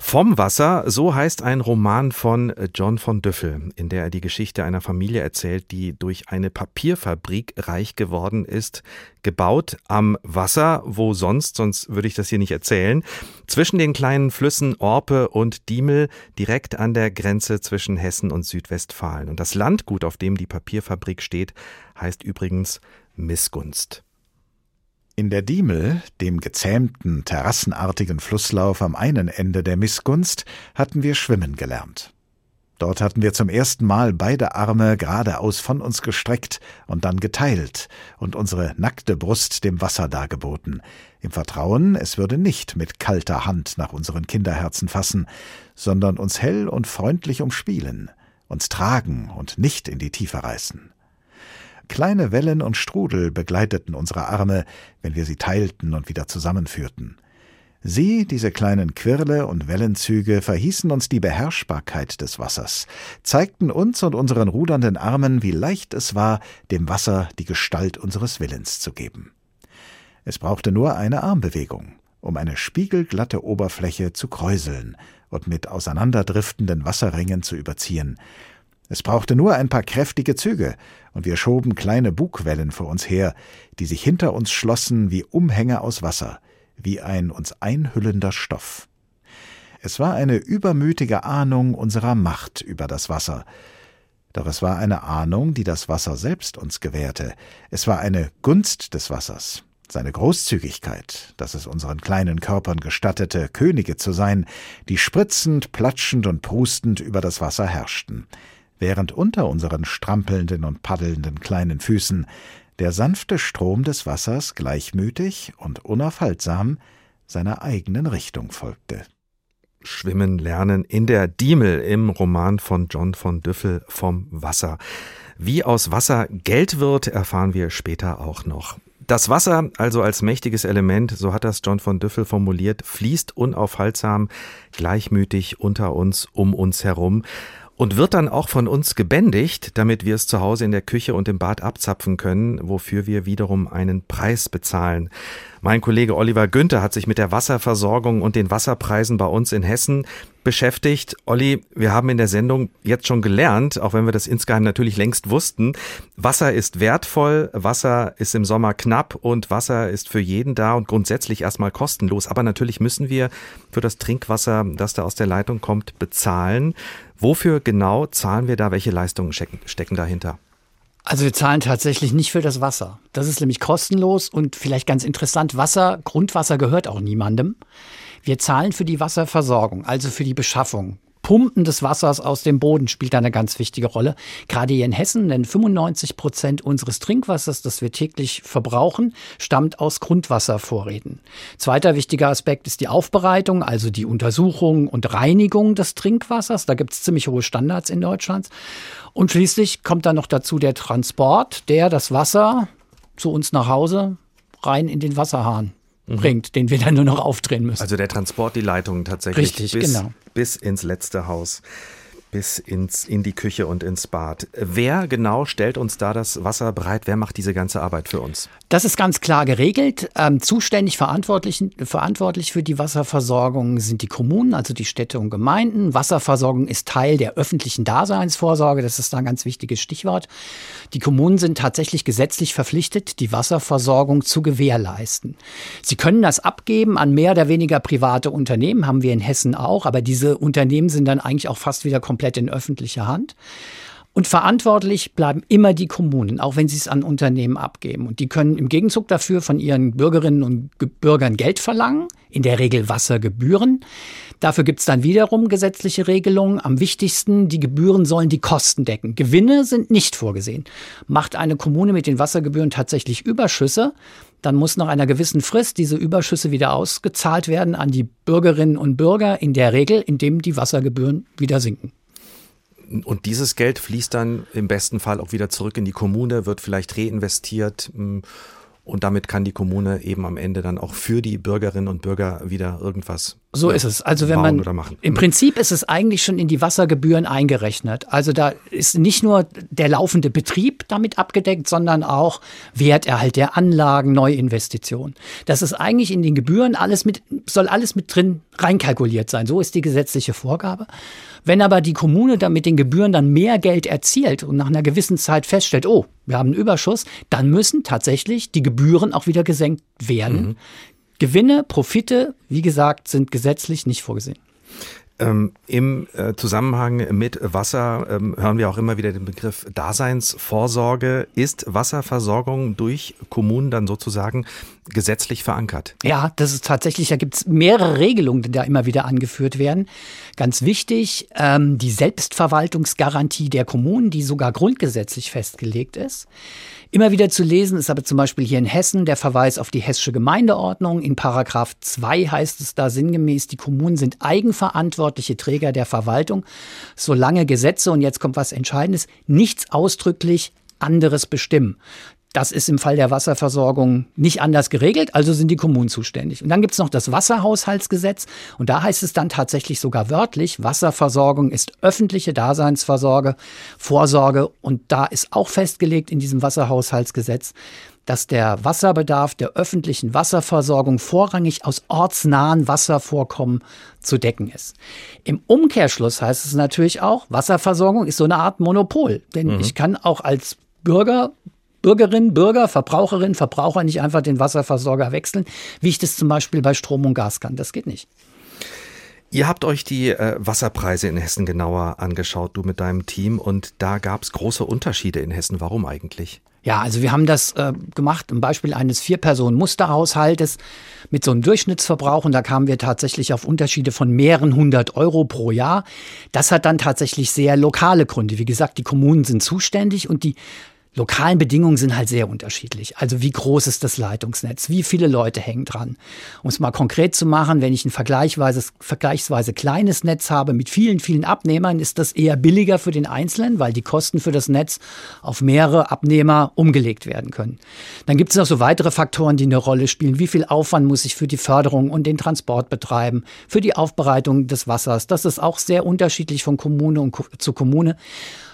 Vom Wasser, so heißt ein Roman von John von Düffel, in der er die Geschichte einer Familie erzählt, die durch eine Papierfabrik reich geworden ist, gebaut am Wasser, wo sonst, sonst würde ich das hier nicht erzählen, zwischen den kleinen Flüssen Orpe und Diemel, direkt an der Grenze zwischen Hessen und Südwestfalen. Und das Landgut, auf dem die Papierfabrik steht, heißt übrigens Missgunst. In der Diemel, dem gezähmten, terrassenartigen Flusslauf am einen Ende der Missgunst, hatten wir schwimmen gelernt. Dort hatten wir zum ersten Mal beide Arme geradeaus von uns gestreckt und dann geteilt und unsere nackte Brust dem Wasser dargeboten, im Vertrauen, es würde nicht mit kalter Hand nach unseren Kinderherzen fassen, sondern uns hell und freundlich umspielen, uns tragen und nicht in die Tiefe reißen. Kleine Wellen und Strudel begleiteten unsere Arme, wenn wir sie teilten und wieder zusammenführten. Sie, diese kleinen Quirle und Wellenzüge, verhießen uns die Beherrschbarkeit des Wassers, zeigten uns und unseren rudernden Armen, wie leicht es war, dem Wasser die Gestalt unseres Willens zu geben. Es brauchte nur eine Armbewegung, um eine spiegelglatte Oberfläche zu kräuseln und mit auseinanderdriftenden Wasserringen zu überziehen. Es brauchte nur ein paar kräftige Züge, und wir schoben kleine Bugwellen vor uns her, die sich hinter uns schlossen wie Umhänge aus Wasser, wie ein uns einhüllender Stoff. Es war eine übermütige Ahnung unserer Macht über das Wasser, doch es war eine Ahnung, die das Wasser selbst uns gewährte, es war eine Gunst des Wassers, seine Großzügigkeit, dass es unseren kleinen Körpern gestattete, Könige zu sein, die spritzend, platschend und prustend über das Wasser herrschten, während unter unseren strampelnden und paddelnden kleinen Füßen der sanfte Strom des Wassers gleichmütig und unaufhaltsam seiner eigenen Richtung folgte. Schwimmen lernen in der Diemel im Roman von John von Düffel vom Wasser. Wie aus Wasser Geld wird, erfahren wir später auch noch. Das Wasser, also als mächtiges Element, so hat das John von Düffel formuliert, fließt unaufhaltsam, gleichmütig unter uns, um uns herum und wird dann auch von uns gebändigt, damit wir es zu Hause in der Küche und im Bad abzapfen können, wofür wir wiederum einen Preis bezahlen. Mein Kollege Oliver Günther hat sich mit der Wasserversorgung und den Wasserpreisen bei uns in Hessen beschäftigt. Olli, wir haben in der Sendung jetzt schon gelernt, auch wenn wir das insgeheim natürlich längst wussten, Wasser ist wertvoll, Wasser ist im Sommer knapp und Wasser ist für jeden da und grundsätzlich erstmal kostenlos. Aber natürlich müssen wir für das Trinkwasser, das da aus der Leitung kommt, bezahlen. Wofür genau zahlen wir da? Welche Leistungen stecken dahinter? Also wir zahlen tatsächlich nicht für das Wasser. Das ist nämlich kostenlos und vielleicht ganz interessant, Wasser, Grundwasser gehört auch niemandem. Wir zahlen für die Wasserversorgung, also für die Beschaffung. Pumpen des Wassers aus dem Boden spielt eine ganz wichtige Rolle. Gerade hier in Hessen, denn 95 Prozent unseres Trinkwassers, das wir täglich verbrauchen, stammt aus Grundwasservorräten. Zweiter wichtiger Aspekt ist die Aufbereitung, also die Untersuchung und Reinigung des Trinkwassers. Da gibt es ziemlich hohe Standards in Deutschland. Und schließlich kommt dann noch dazu der Transport, der das Wasser zu uns nach Hause rein in den Wasserhahn mhm. bringt, den wir dann nur noch aufdrehen müssen. Also der Transport, die Leitungen tatsächlich Richtig, bis, genau. bis ins letzte Haus bis ins, in die Küche und ins Bad. Wer genau stellt uns da das Wasser bereit? Wer macht diese ganze Arbeit für uns? Das ist ganz klar geregelt. Ähm, zuständig verantwortlich, verantwortlich für die Wasserversorgung sind die Kommunen, also die Städte und Gemeinden. Wasserversorgung ist Teil der öffentlichen Daseinsvorsorge. Das ist ein ganz wichtiges Stichwort. Die Kommunen sind tatsächlich gesetzlich verpflichtet, die Wasserversorgung zu gewährleisten. Sie können das abgeben an mehr oder weniger private Unternehmen, haben wir in Hessen auch, aber diese Unternehmen sind dann eigentlich auch fast wieder komplett komplett in öffentlicher Hand. Und verantwortlich bleiben immer die Kommunen, auch wenn sie es an Unternehmen abgeben. Und die können im Gegenzug dafür von ihren Bürgerinnen und Bürgern Geld verlangen, in der Regel Wassergebühren. Dafür gibt es dann wiederum gesetzliche Regelungen. Am wichtigsten, die Gebühren sollen die Kosten decken. Gewinne sind nicht vorgesehen. Macht eine Kommune mit den Wassergebühren tatsächlich Überschüsse, dann muss nach einer gewissen Frist diese Überschüsse wieder ausgezahlt werden an die Bürgerinnen und Bürger, in der Regel, indem die Wassergebühren wieder sinken. Und dieses Geld fließt dann im besten Fall auch wieder zurück in die Kommune, wird vielleicht reinvestiert hm, und damit kann die Kommune eben am Ende dann auch für die Bürgerinnen und Bürger wieder irgendwas. So ist es. Also wenn man im Prinzip ist es eigentlich schon in die Wassergebühren eingerechnet. Also da ist nicht nur der laufende Betrieb damit abgedeckt, sondern auch Werterhalt der Anlagen, Neuinvestitionen. Das ist eigentlich in den Gebühren alles mit soll alles mit drin reinkalkuliert sein. So ist die gesetzliche Vorgabe. Wenn aber die Kommune dann mit den Gebühren dann mehr Geld erzielt und nach einer gewissen Zeit feststellt, oh, wir haben einen Überschuss, dann müssen tatsächlich die Gebühren auch wieder gesenkt werden. Mhm. Gewinne, Profite, wie gesagt, sind gesetzlich nicht vorgesehen. Ähm, Im äh, Zusammenhang mit Wasser ähm, hören wir auch immer wieder den Begriff Daseinsvorsorge. Ist Wasserversorgung durch Kommunen dann sozusagen gesetzlich verankert? Ja, das ist tatsächlich, da gibt es mehrere Regelungen, die da immer wieder angeführt werden. Ganz wichtig, ähm, die Selbstverwaltungsgarantie der Kommunen, die sogar grundgesetzlich festgelegt ist. Immer wieder zu lesen ist aber zum Beispiel hier in Hessen der Verweis auf die hessische Gemeindeordnung. In Paragraph 2 heißt es da sinngemäß, die Kommunen sind eigenverantwortliche Träger der Verwaltung, solange Gesetze, und jetzt kommt was Entscheidendes, nichts ausdrücklich anderes bestimmen. Das ist im Fall der Wasserversorgung nicht anders geregelt, also sind die Kommunen zuständig. Und dann gibt es noch das Wasserhaushaltsgesetz und da heißt es dann tatsächlich sogar wörtlich, Wasserversorgung ist öffentliche Daseinsvorsorge, Vorsorge und da ist auch festgelegt in diesem Wasserhaushaltsgesetz, dass der Wasserbedarf der öffentlichen Wasserversorgung vorrangig aus ortsnahen Wasservorkommen zu decken ist. Im Umkehrschluss heißt es natürlich auch, Wasserversorgung ist so eine Art Monopol. Denn mhm. ich kann auch als Bürger Bürgerinnen, Bürger, Verbraucherinnen, Verbraucher nicht einfach den Wasserversorger wechseln, wie ich das zum Beispiel bei Strom und Gas kann. Das geht nicht. Ihr habt euch die äh, Wasserpreise in Hessen genauer angeschaut, du mit deinem Team, und da gab es große Unterschiede in Hessen. Warum eigentlich? Ja, also wir haben das äh, gemacht, im Beispiel eines Vier-Personen-Musterhaushaltes mit so einem Durchschnittsverbrauch und da kamen wir tatsächlich auf Unterschiede von mehreren hundert Euro pro Jahr. Das hat dann tatsächlich sehr lokale Gründe. Wie gesagt, die Kommunen sind zuständig und die lokalen Bedingungen sind halt sehr unterschiedlich. Also wie groß ist das Leitungsnetz? Wie viele Leute hängen dran? Um es mal konkret zu machen, wenn ich ein vergleichsweise, vergleichsweise kleines Netz habe mit vielen, vielen Abnehmern, ist das eher billiger für den Einzelnen, weil die Kosten für das Netz auf mehrere Abnehmer umgelegt werden können. Dann gibt es noch so weitere Faktoren, die eine Rolle spielen. Wie viel Aufwand muss ich für die Förderung und den Transport betreiben, für die Aufbereitung des Wassers? Das ist auch sehr unterschiedlich von Kommune zu Kommune.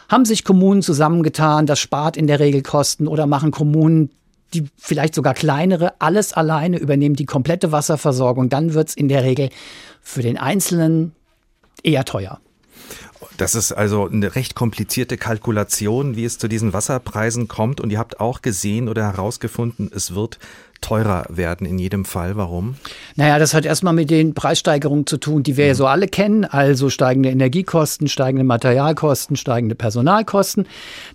Haben sich Kommunen zusammengetan, das spart in der Regel Kosten oder machen Kommunen die vielleicht sogar kleinere, alles alleine übernehmen die komplette Wasserversorgung, dann wird es in der Regel für den Einzelnen eher teuer. Das ist also eine recht komplizierte Kalkulation, wie es zu diesen Wasserpreisen kommt. Und ihr habt auch gesehen oder herausgefunden, es wird teurer werden in jedem Fall. Warum? Naja, das hat erstmal mit den Preissteigerungen zu tun, die wir mhm. ja so alle kennen. Also steigende Energiekosten, steigende Materialkosten, steigende Personalkosten.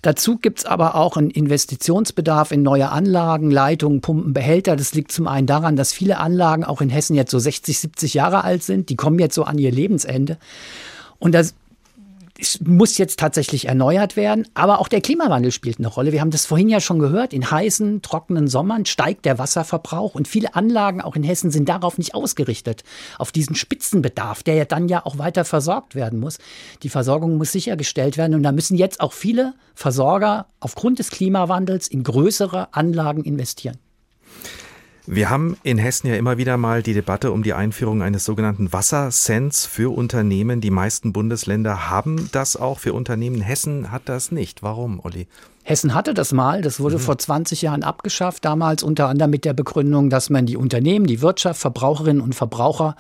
Dazu gibt es aber auch einen Investitionsbedarf in neue Anlagen, Leitungen, Pumpen, Behälter. Das liegt zum einen daran, dass viele Anlagen auch in Hessen jetzt so 60, 70 Jahre alt sind. Die kommen jetzt so an ihr Lebensende. Und das es muss jetzt tatsächlich erneuert werden, aber auch der Klimawandel spielt eine Rolle. Wir haben das vorhin ja schon gehört. In heißen, trockenen Sommern steigt der Wasserverbrauch und viele Anlagen auch in Hessen sind darauf nicht ausgerichtet, auf diesen Spitzenbedarf, der ja dann ja auch weiter versorgt werden muss. Die Versorgung muss sichergestellt werden und da müssen jetzt auch viele Versorger aufgrund des Klimawandels in größere Anlagen investieren. Wir haben in Hessen ja immer wieder mal die Debatte um die Einführung eines sogenannten Wassercents für Unternehmen. Die meisten Bundesländer haben das auch für Unternehmen. Hessen hat das nicht. Warum, Olli? Hessen hatte das mal, das wurde mhm. vor 20 Jahren abgeschafft, damals unter anderem mit der Begründung, dass man die Unternehmen, die Wirtschaft, Verbraucherinnen und Verbraucher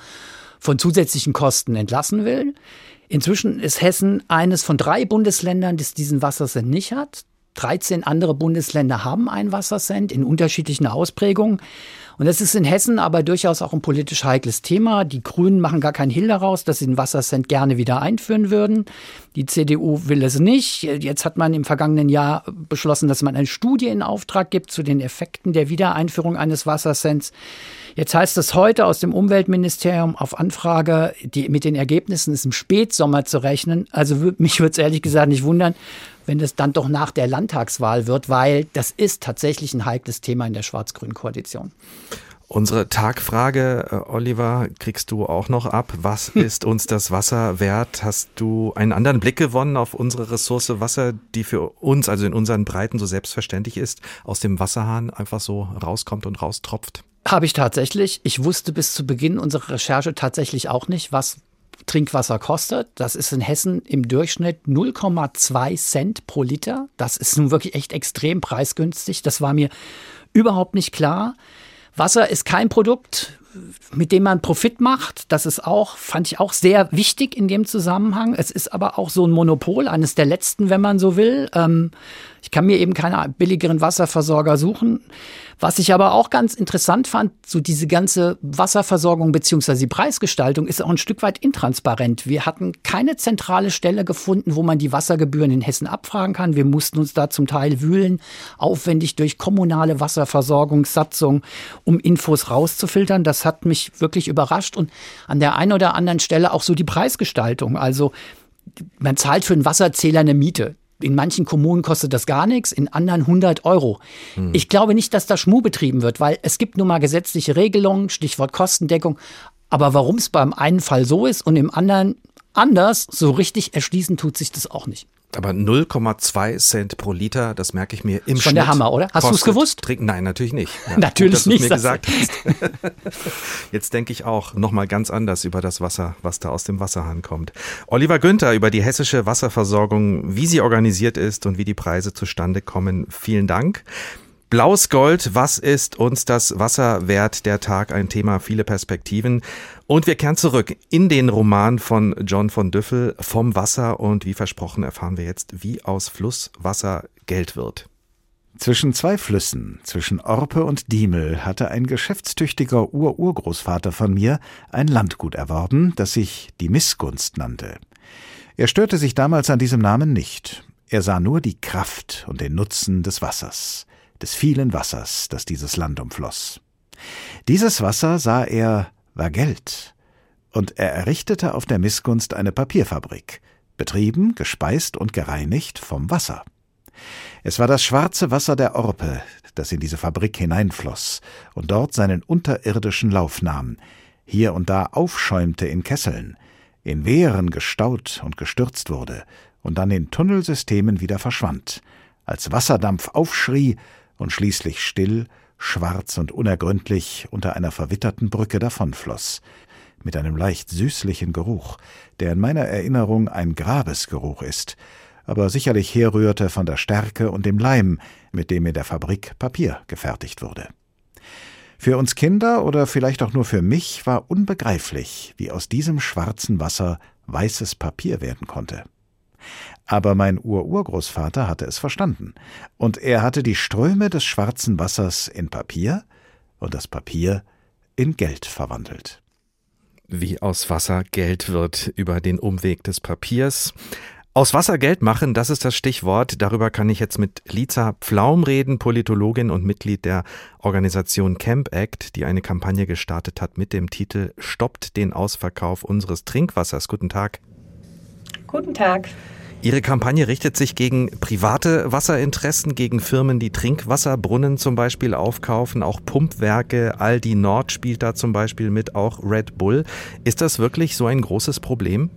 von zusätzlichen Kosten entlassen will. Inzwischen ist Hessen eines von drei Bundesländern, das diesen Wassercent nicht hat. 13 andere Bundesländer haben einen Wassercent in unterschiedlichen Ausprägungen. Und das ist in Hessen aber durchaus auch ein politisch heikles Thema. Die Grünen machen gar keinen Hehl daraus, dass sie den Wassercent gerne wieder einführen würden. Die CDU will es nicht. Jetzt hat man im vergangenen Jahr beschlossen, dass man eine Studie in Auftrag gibt zu den Effekten der Wiedereinführung eines Wassercents. Jetzt heißt es heute aus dem Umweltministerium auf Anfrage, die, mit den Ergebnissen ist im Spätsommer zu rechnen. Also mich würde es ehrlich gesagt nicht wundern, wenn es dann doch nach der Landtagswahl wird, weil das ist tatsächlich ein heikles Thema in der schwarz-grünen Koalition. Unsere Tagfrage, äh, Oliver, kriegst du auch noch ab. Was ist uns das Wasser wert? Hast du einen anderen Blick gewonnen auf unsere Ressource Wasser, die für uns, also in unseren Breiten, so selbstverständlich ist, aus dem Wasserhahn einfach so rauskommt und raustropft? Habe ich tatsächlich. Ich wusste bis zu Beginn unserer Recherche tatsächlich auch nicht, was Trinkwasser kostet. Das ist in Hessen im Durchschnitt 0,2 Cent pro Liter. Das ist nun wirklich echt extrem preisgünstig. Das war mir überhaupt nicht klar. Wasser ist kein Produkt, mit dem man Profit macht. Das ist auch, fand ich auch sehr wichtig in dem Zusammenhang. Es ist aber auch so ein Monopol, eines der letzten, wenn man so will. Ähm, ich kann mir eben keine billigeren Wasserversorger suchen. Was ich aber auch ganz interessant fand, so diese ganze Wasserversorgung beziehungsweise die Preisgestaltung ist auch ein Stück weit intransparent. Wir hatten keine zentrale Stelle gefunden, wo man die Wassergebühren in Hessen abfragen kann. Wir mussten uns da zum Teil wühlen, aufwendig durch kommunale Wasserversorgungssatzung, um Infos rauszufiltern. Das hat mich wirklich überrascht und an der einen oder anderen Stelle auch so die Preisgestaltung. Also man zahlt für einen Wasserzähler eine Miete. In manchen Kommunen kostet das gar nichts, in anderen 100 Euro. Hm. Ich glaube nicht, dass da Schmuh betrieben wird, weil es gibt nun mal gesetzliche Regelungen, Stichwort Kostendeckung. Aber warum es beim einen Fall so ist und im anderen anders, so richtig erschließen tut sich das auch nicht. Aber 0,2 Cent pro Liter, das merke ich mir im Schon Schnitt. der Hammer, oder? Hast du es gewusst? Trinken. Nein, natürlich nicht. Ja, (laughs) natürlich gut, nicht. Mir gesagt hast. (laughs) Jetzt denke ich auch nochmal ganz anders über das Wasser, was da aus dem Wasserhahn kommt. Oliver Günther über die hessische Wasserversorgung, wie sie organisiert ist und wie die Preise zustande kommen. Vielen Dank. Blaues Gold, was ist uns das Wasser wert? Der Tag, ein Thema, viele Perspektiven. Und wir kehren zurück in den Roman von John von Düffel vom Wasser und wie versprochen erfahren wir jetzt, wie aus Flusswasser Geld wird. Zwischen zwei Flüssen, zwischen Orpe und Diemel, hatte ein geschäftstüchtiger Ururgroßvater von mir ein Landgut erworben, das sich die Missgunst nannte. Er störte sich damals an diesem Namen nicht. Er sah nur die Kraft und den Nutzen des Wassers des vielen Wassers, das dieses Land umfloss. Dieses Wasser, sah er, war Geld, und er errichtete auf der Missgunst eine Papierfabrik, betrieben, gespeist und gereinigt vom Wasser. Es war das schwarze Wasser der Orpe, das in diese Fabrik hineinfloß und dort seinen unterirdischen Lauf nahm, hier und da aufschäumte in Kesseln, in Wehren gestaut und gestürzt wurde und dann in Tunnelsystemen wieder verschwand, als Wasserdampf aufschrie und schließlich still, schwarz und unergründlich unter einer verwitterten Brücke davonfloß, mit einem leicht süßlichen Geruch, der in meiner Erinnerung ein Grabesgeruch ist, aber sicherlich herrührte von der Stärke und dem Leim, mit dem in der Fabrik Papier gefertigt wurde. Für uns Kinder oder vielleicht auch nur für mich war unbegreiflich, wie aus diesem schwarzen Wasser weißes Papier werden konnte. Aber mein Ururgroßvater hatte es verstanden, und er hatte die Ströme des schwarzen Wassers in Papier und das Papier in Geld verwandelt. Wie aus Wasser Geld wird über den Umweg des Papiers. Aus Wasser Geld machen, das ist das Stichwort. Darüber kann ich jetzt mit Liza Pflaum reden, Politologin und Mitglied der Organisation Camp Act, die eine Kampagne gestartet hat mit dem Titel Stoppt den Ausverkauf unseres Trinkwassers. Guten Tag. Guten Tag. Ihre Kampagne richtet sich gegen private Wasserinteressen, gegen Firmen, die Trinkwasserbrunnen zum Beispiel aufkaufen, auch Pumpwerke, Aldi Nord spielt da zum Beispiel mit, auch Red Bull. Ist das wirklich so ein großes Problem?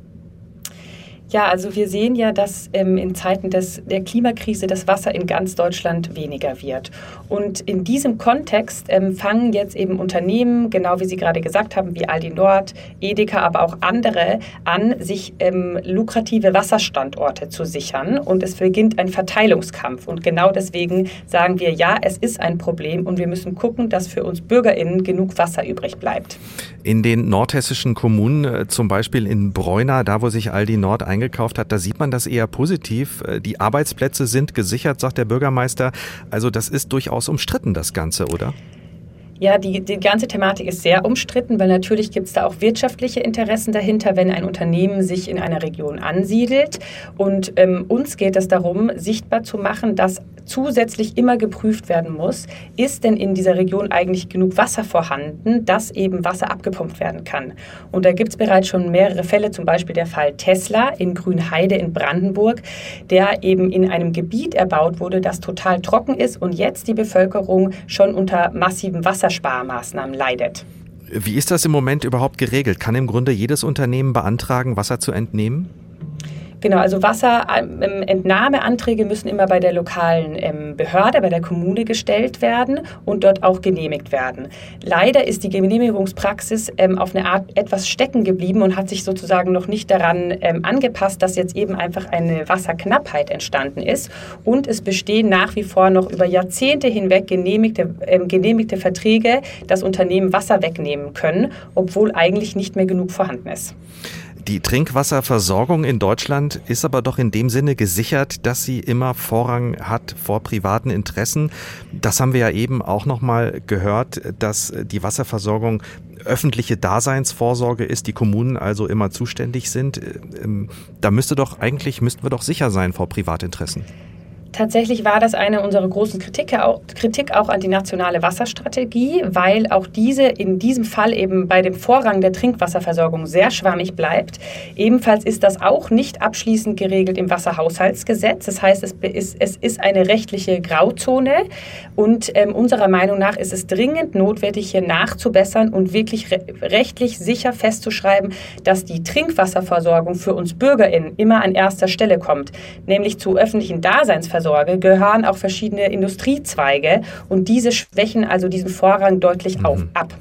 Ja, also wir sehen ja, dass ähm, in Zeiten des, der Klimakrise das Wasser in ganz Deutschland weniger wird. Und in diesem Kontext ähm, fangen jetzt eben Unternehmen, genau wie Sie gerade gesagt haben, wie Aldi Nord, Edeka, aber auch andere an, sich ähm, lukrative Wasserstandorte zu sichern. Und es beginnt ein Verteilungskampf. Und genau deswegen sagen wir, ja, es ist ein Problem und wir müssen gucken, dass für uns BürgerInnen genug Wasser übrig bleibt. In den nordhessischen Kommunen, äh, zum Beispiel in Bräuna, da wo sich Aldi Nord eingegangen eingekauft hat, da sieht man das eher positiv. Äh, die Arbeitsplätze sind gesichert, sagt der Bürgermeister. Also das ist durchaus umstritten, das Ganze, oder? Ja, die, die ganze Thematik ist sehr umstritten, weil natürlich gibt es da auch wirtschaftliche Interessen dahinter, wenn ein Unternehmen sich in einer Region ansiedelt. Und ähm, uns geht es darum, sichtbar zu machen, dass zusätzlich immer geprüft werden muss, ist denn in dieser Region eigentlich genug Wasser vorhanden, dass eben Wasser abgepumpt werden kann. Und da gibt es bereits schon mehrere Fälle, zum Beispiel der Fall Tesla in Grünheide in Brandenburg, der eben in einem Gebiet erbaut wurde, das total trocken ist und jetzt die Bevölkerung schon unter massiven Wassersparmaßnahmen leidet. Wie ist das im Moment überhaupt geregelt? Kann im Grunde jedes Unternehmen beantragen, Wasser zu entnehmen? Genau, also Wasserentnahmeanträge müssen immer bei der lokalen ähm, Behörde, bei der Kommune gestellt werden und dort auch genehmigt werden. Leider ist die Genehmigungspraxis ähm, auf eine Art etwas stecken geblieben und hat sich sozusagen noch nicht daran ähm, angepasst, dass jetzt eben einfach eine Wasserknappheit entstanden ist. Und es bestehen nach wie vor noch über Jahrzehnte hinweg genehmigte, ähm, genehmigte Verträge, dass Unternehmen Wasser wegnehmen können, obwohl eigentlich nicht mehr genug vorhanden ist. Die Trinkwasserversorgung in Deutschland ist aber doch in dem Sinne gesichert, dass sie immer Vorrang hat vor privaten Interessen. Das haben wir ja eben auch noch mal gehört, dass die Wasserversorgung öffentliche Daseinsvorsorge ist, die Kommunen also immer zuständig sind. Ähm, da müsste doch eigentlich müssten wir doch sicher sein vor Privatinteressen. Tatsächlich war das eine unserer großen Kritik auch, Kritik auch an die nationale Wasserstrategie, weil auch diese in diesem Fall eben bei dem Vorrang der Trinkwasserversorgung sehr schwammig bleibt. Ebenfalls ist das auch nicht abschließend geregelt im Wasserhaushaltsgesetz. Das heißt, es ist, es ist eine rechtliche Grauzone und ähm, unserer Meinung nach ist es dringend notwendig, hier nachzubessern und wirklich re rechtlich sicher festzuschreiben, dass die Trinkwasserversorgung für uns BürgerInnen immer an erster Stelle kommt, nämlich zu öffentlichen Daseinsversorgung versorge, gehören auch verschiedene Industriezweige und diese schwächen also diesen Vorrang deutlich mhm. auf, ab.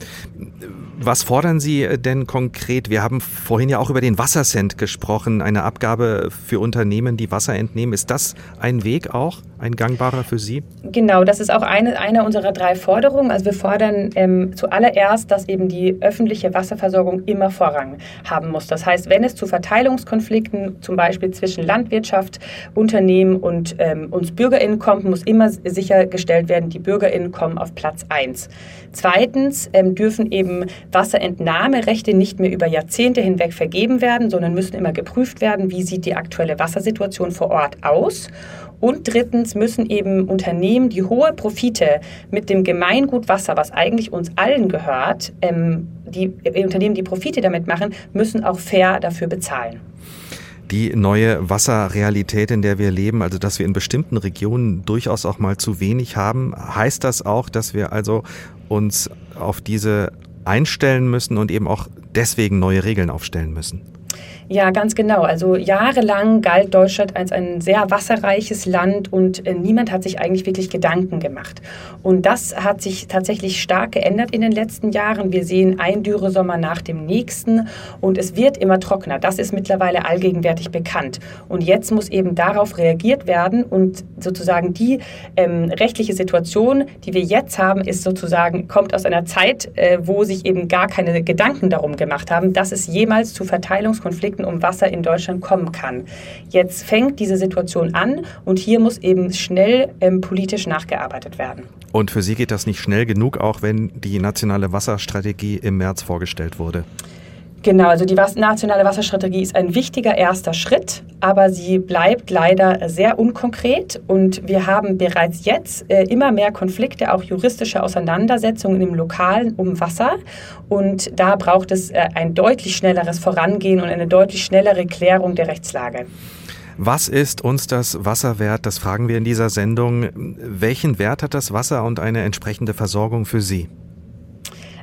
Was fordern Sie denn konkret? Wir haben vorhin ja auch über den Wassercent gesprochen, eine Abgabe für Unternehmen, die Wasser entnehmen. Ist das ein Weg auch, ein gangbarer für Sie? Genau, das ist auch eine, eine unserer drei Forderungen. Also wir fordern ähm, zuallererst, dass eben die öffentliche Wasserversorgung immer Vorrang haben muss. Das heißt, wenn es zu Verteilungskonflikten, zum Beispiel zwischen Landwirtschaft, Unternehmen und ähm, uns BürgerInnen kommt, muss immer sichergestellt werden, die BürgerInnen kommen auf Platz 1. Zweitens ähm, dürfen eben Wasserentnahmerechte nicht mehr über Jahrzehnte hinweg vergeben werden, sondern müssen immer geprüft werden, wie sieht die aktuelle Wassersituation vor Ort aus. Und drittens müssen eben Unternehmen, die hohe Profite mit dem Gemeingut Wasser, was eigentlich uns allen gehört, ähm, die äh, Unternehmen, die Profite damit machen, müssen auch fair dafür bezahlen die neue Wasserrealität, in der wir leben, also dass wir in bestimmten Regionen durchaus auch mal zu wenig haben, heißt das auch, dass wir also uns auf diese einstellen müssen und eben auch deswegen neue Regeln aufstellen müssen. Ja, ganz genau. Also jahrelang galt Deutschland als ein sehr wasserreiches Land und äh, niemand hat sich eigentlich wirklich Gedanken gemacht. Und das hat sich tatsächlich stark geändert in den letzten Jahren. Wir sehen ein Dürresommer nach dem nächsten und es wird immer trockener. Das ist mittlerweile allgegenwärtig bekannt. Und jetzt muss eben darauf reagiert werden und sozusagen die ähm, rechtliche Situation, die wir jetzt haben, ist sozusagen, kommt aus einer Zeit, äh, wo sich eben gar keine Gedanken darum gemacht haben, dass es jemals zu Verteilungskonflikten Konflikten um Wasser in Deutschland kommen kann. Jetzt fängt diese Situation an und hier muss eben schnell ähm, politisch nachgearbeitet werden. Und für Sie geht das nicht schnell genug, auch wenn die nationale Wasserstrategie im März vorgestellt wurde? Genau, also die nationale Wasserstrategie ist ein wichtiger erster Schritt, aber sie bleibt leider sehr unkonkret und wir haben bereits jetzt äh, immer mehr Konflikte, auch juristische Auseinandersetzungen im Lokalen um Wasser und da braucht es äh, ein deutlich schnelleres Vorangehen und eine deutlich schnellere Klärung der Rechtslage. Was ist uns das Wasser wert? Das fragen wir in dieser Sendung. Welchen Wert hat das Wasser und eine entsprechende Versorgung für Sie?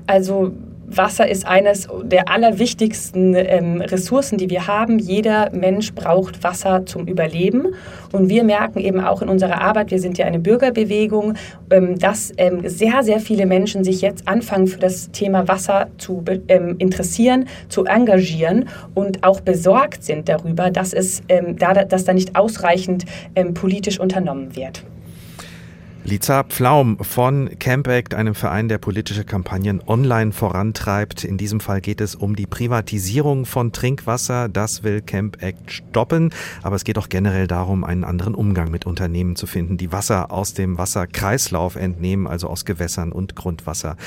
Also Wasser ist eines der allerwichtigsten ähm, Ressourcen, die wir haben. Jeder Mensch braucht Wasser zum Überleben. Und wir merken eben auch in unserer Arbeit, wir sind ja eine Bürgerbewegung, ähm, dass ähm, sehr, sehr viele Menschen sich jetzt anfangen, für das Thema Wasser zu ähm, interessieren, zu engagieren und auch besorgt sind darüber, dass, es, ähm, da, dass da nicht ausreichend ähm, politisch unternommen wird. Liza Pflaum von Camp Act, einem Verein, der politische Kampagnen online vorantreibt. In diesem Fall geht es um die Privatisierung von Trinkwasser. Das will Camp Act stoppen. Aber es geht auch generell darum, einen anderen Umgang mit Unternehmen zu finden, die Wasser aus dem Wasserkreislauf entnehmen, also aus Gewässern und Grundwasser.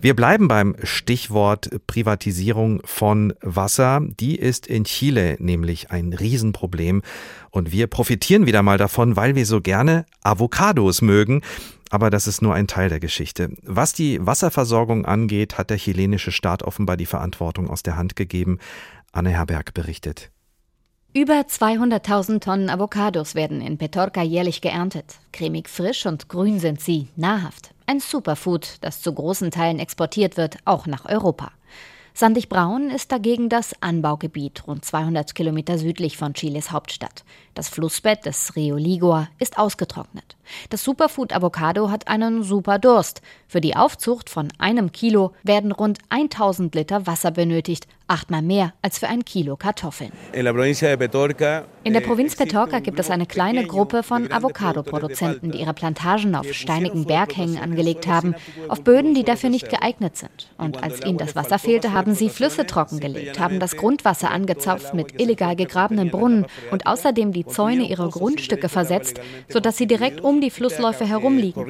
Wir bleiben beim Stichwort Privatisierung von Wasser. Die ist in Chile nämlich ein Riesenproblem. Und wir profitieren wieder mal davon, weil wir so gerne Avocados mögen. Aber das ist nur ein Teil der Geschichte. Was die Wasserversorgung angeht, hat der chilenische Staat offenbar die Verantwortung aus der Hand gegeben. Anne Herberg berichtet. Über 200.000 Tonnen Avocados werden in Petorca jährlich geerntet. Cremig frisch und grün sind sie, nahrhaft. Ein Superfood, das zu großen Teilen exportiert wird, auch nach Europa. Sandig Braun ist dagegen das Anbaugebiet rund 200 Kilometer südlich von Chiles Hauptstadt. Das Flussbett des Rio Ligua ist ausgetrocknet. Das Superfood Avocado hat einen super Durst. Für die Aufzucht von einem Kilo werden rund 1000 Liter Wasser benötigt, achtmal mehr als für ein Kilo Kartoffeln. In der Provinz eh, Petorca gibt es eine kleine Gruppe von Avocado-Produzenten, die ihre Plantagen auf steinigen Berghängen angelegt haben, auf Böden, die dafür nicht geeignet sind. Und als ihnen das Wasser fehlte, haben sie Flüsse trockengelegt, haben das Grundwasser angezapft mit illegal gegrabenen Brunnen und außerdem die Zäune ihrer Grundstücke versetzt, sodass sie direkt um die Flussläufe herumliegen.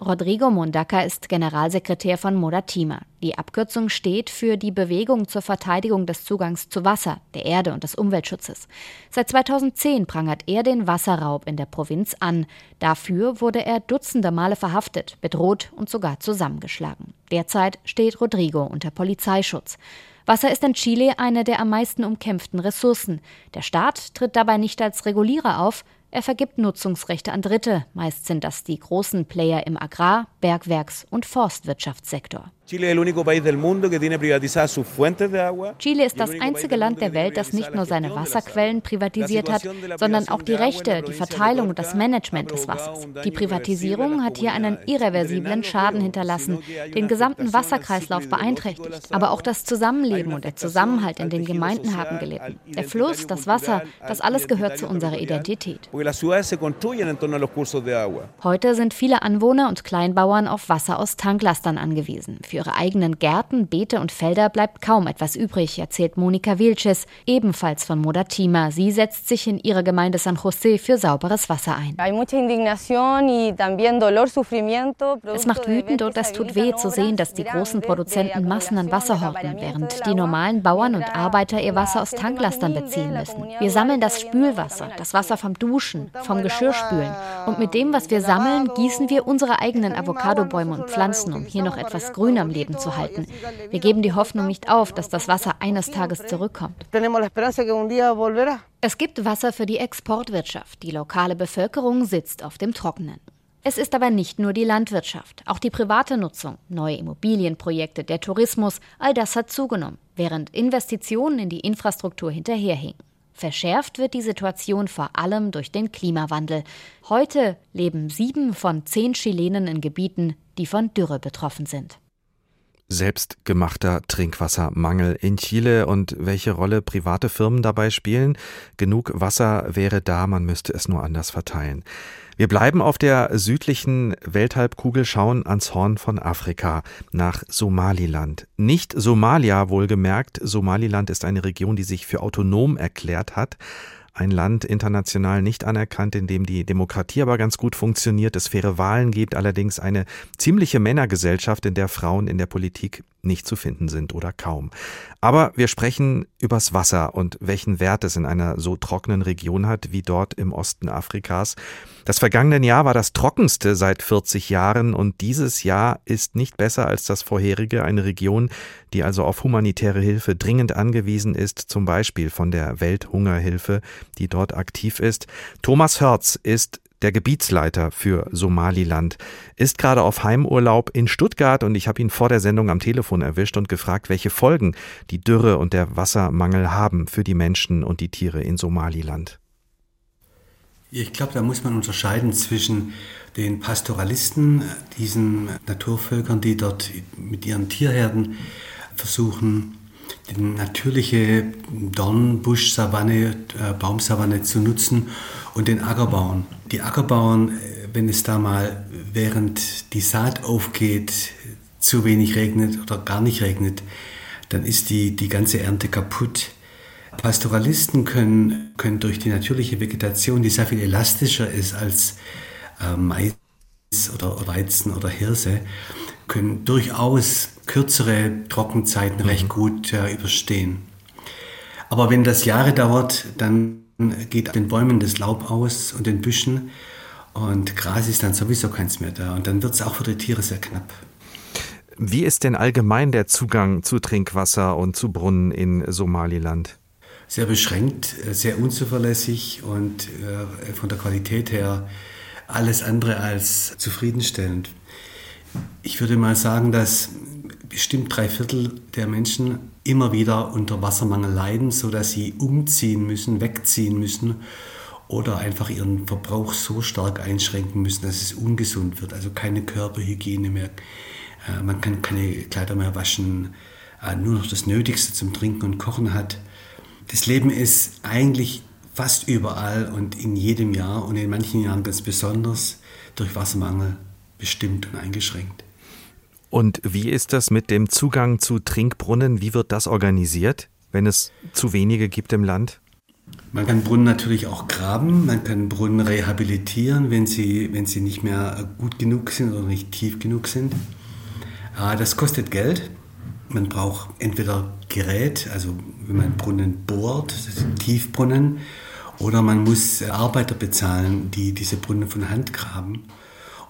Rodrigo Mondaca ist Generalsekretär von Modatima. Die Abkürzung steht für die Bewegung zur Verteidigung des Zugangs zu Wasser, der Erde und des Umweltschutzes. Seit 2010 prangert er den Wasserraub in der Provinz an. Dafür wurde er dutzende Male verhaftet, bedroht und sogar zusammengeschlagen. Derzeit steht Rodrigo unter Polizeischutz. Wasser ist in Chile eine der am meisten umkämpften Ressourcen. Der Staat tritt dabei nicht als Regulierer auf, er vergibt Nutzungsrechte an Dritte, meist sind das die großen Player im Agrar-, Bergwerks- und Forstwirtschaftssektor. Chile ist das einzige Land der Welt, das nicht nur seine Wasserquellen privatisiert hat, sondern auch die Rechte, die Verteilung und das Management des Wassers. Die Privatisierung hat hier einen irreversiblen Schaden hinterlassen, den gesamten Wasserkreislauf beeinträchtigt. Aber auch das Zusammenleben und der Zusammenhalt in den Gemeinden haben gelitten. Der Fluss, das Wasser, das alles gehört zu unserer Identität. Heute sind viele Anwohner und Kleinbauern auf Wasser aus Tanklastern angewiesen. Für ihre eigenen Gärten, Beete und Felder bleibt kaum etwas übrig, erzählt Monika Wilches, ebenfalls von Modatima. Sie setzt sich in ihrer Gemeinde San José für sauberes Wasser ein. Es macht wütend und es tut weh zu sehen, dass die großen Produzenten Massen an Wasser horten, während die normalen Bauern und Arbeiter ihr Wasser aus Tanklastern beziehen müssen. Wir sammeln das Spülwasser, das Wasser vom Duschen, vom Geschirrspülen. Und mit dem, was wir sammeln, gießen wir unsere eigenen Avocadobäume und Pflanzen, um hier noch etwas Grün am Leben zu halten. Wir geben die Hoffnung nicht auf, dass das Wasser eines Tages zurückkommt. Es gibt Wasser für die Exportwirtschaft. Die lokale Bevölkerung sitzt auf dem Trockenen. Es ist aber nicht nur die Landwirtschaft, auch die private Nutzung, neue Immobilienprojekte, der Tourismus, all das hat zugenommen, während Investitionen in die Infrastruktur hinterherhinken. Verschärft wird die Situation vor allem durch den Klimawandel. Heute leben sieben von zehn Chilenen in Gebieten, die von Dürre betroffen sind selbstgemachter Trinkwassermangel in Chile und welche Rolle private Firmen dabei spielen. Genug Wasser wäre da, man müsste es nur anders verteilen. Wir bleiben auf der südlichen Welthalbkugel, schauen ans Horn von Afrika, nach Somaliland. Nicht Somalia wohlgemerkt, Somaliland ist eine Region, die sich für autonom erklärt hat, ein Land international nicht anerkannt, in dem die Demokratie aber ganz gut funktioniert, es faire Wahlen gibt, allerdings eine ziemliche Männergesellschaft, in der Frauen in der Politik nicht zu finden sind oder kaum. Aber wir sprechen übers Wasser und welchen Wert es in einer so trockenen Region hat wie dort im Osten Afrikas. Das vergangene Jahr war das trockenste seit 40 Jahren und dieses Jahr ist nicht besser als das vorherige. Eine Region, die also auf humanitäre Hilfe dringend angewiesen ist, zum Beispiel von der Welthungerhilfe, die dort aktiv ist. Thomas Hörz ist der Gebietsleiter für Somaliland, ist gerade auf Heimurlaub in Stuttgart und ich habe ihn vor der Sendung am Telefon erwischt und gefragt, welche Folgen die Dürre und der Wassermangel haben für die Menschen und die Tiere in Somaliland. Ich glaube, da muss man unterscheiden zwischen den Pastoralisten, diesen Naturvölkern, die dort mit ihren Tierherden versuchen, natürliche Dornbusch-Savanne, äh, Baumsavanne zu nutzen und den Ackerbauern. Die Ackerbauern, äh, wenn es da mal während die Saat aufgeht, zu wenig regnet oder gar nicht regnet, dann ist die, die ganze Ernte kaputt. Pastoralisten können, können durch die natürliche Vegetation, die sehr viel elastischer ist als äh, Mais oder Weizen oder Hirse, können durchaus kürzere Trockenzeiten recht mhm. gut äh, überstehen. Aber wenn das Jahre dauert, dann geht den Bäumen das Laub aus und den Büschen und Gras ist dann sowieso keins mehr da und dann wird es auch für die Tiere sehr knapp. Wie ist denn allgemein der Zugang zu Trinkwasser und zu Brunnen in Somaliland? Sehr beschränkt, sehr unzuverlässig und äh, von der Qualität her alles andere als zufriedenstellend. Ich würde mal sagen, dass bestimmt drei Viertel der Menschen immer wieder unter Wassermangel leiden, sodass sie umziehen müssen, wegziehen müssen oder einfach ihren Verbrauch so stark einschränken müssen, dass es ungesund wird. Also keine Körperhygiene mehr, äh, man kann keine Kleider mehr waschen, äh, nur noch das Nötigste zum Trinken und Kochen hat. Das Leben ist eigentlich fast überall und in jedem Jahr und in manchen Jahren ganz besonders durch Wassermangel bestimmt und eingeschränkt. Und wie ist das mit dem Zugang zu Trinkbrunnen? Wie wird das organisiert, wenn es zu wenige gibt im Land? Man kann Brunnen natürlich auch graben, man kann Brunnen rehabilitieren, wenn sie, wenn sie nicht mehr gut genug sind oder nicht tief genug sind. Ah, das kostet Geld. Man braucht entweder Gerät, also wenn man Brunnen bohrt, Tiefbrunnen, oder man muss Arbeiter bezahlen, die diese Brunnen von Hand graben.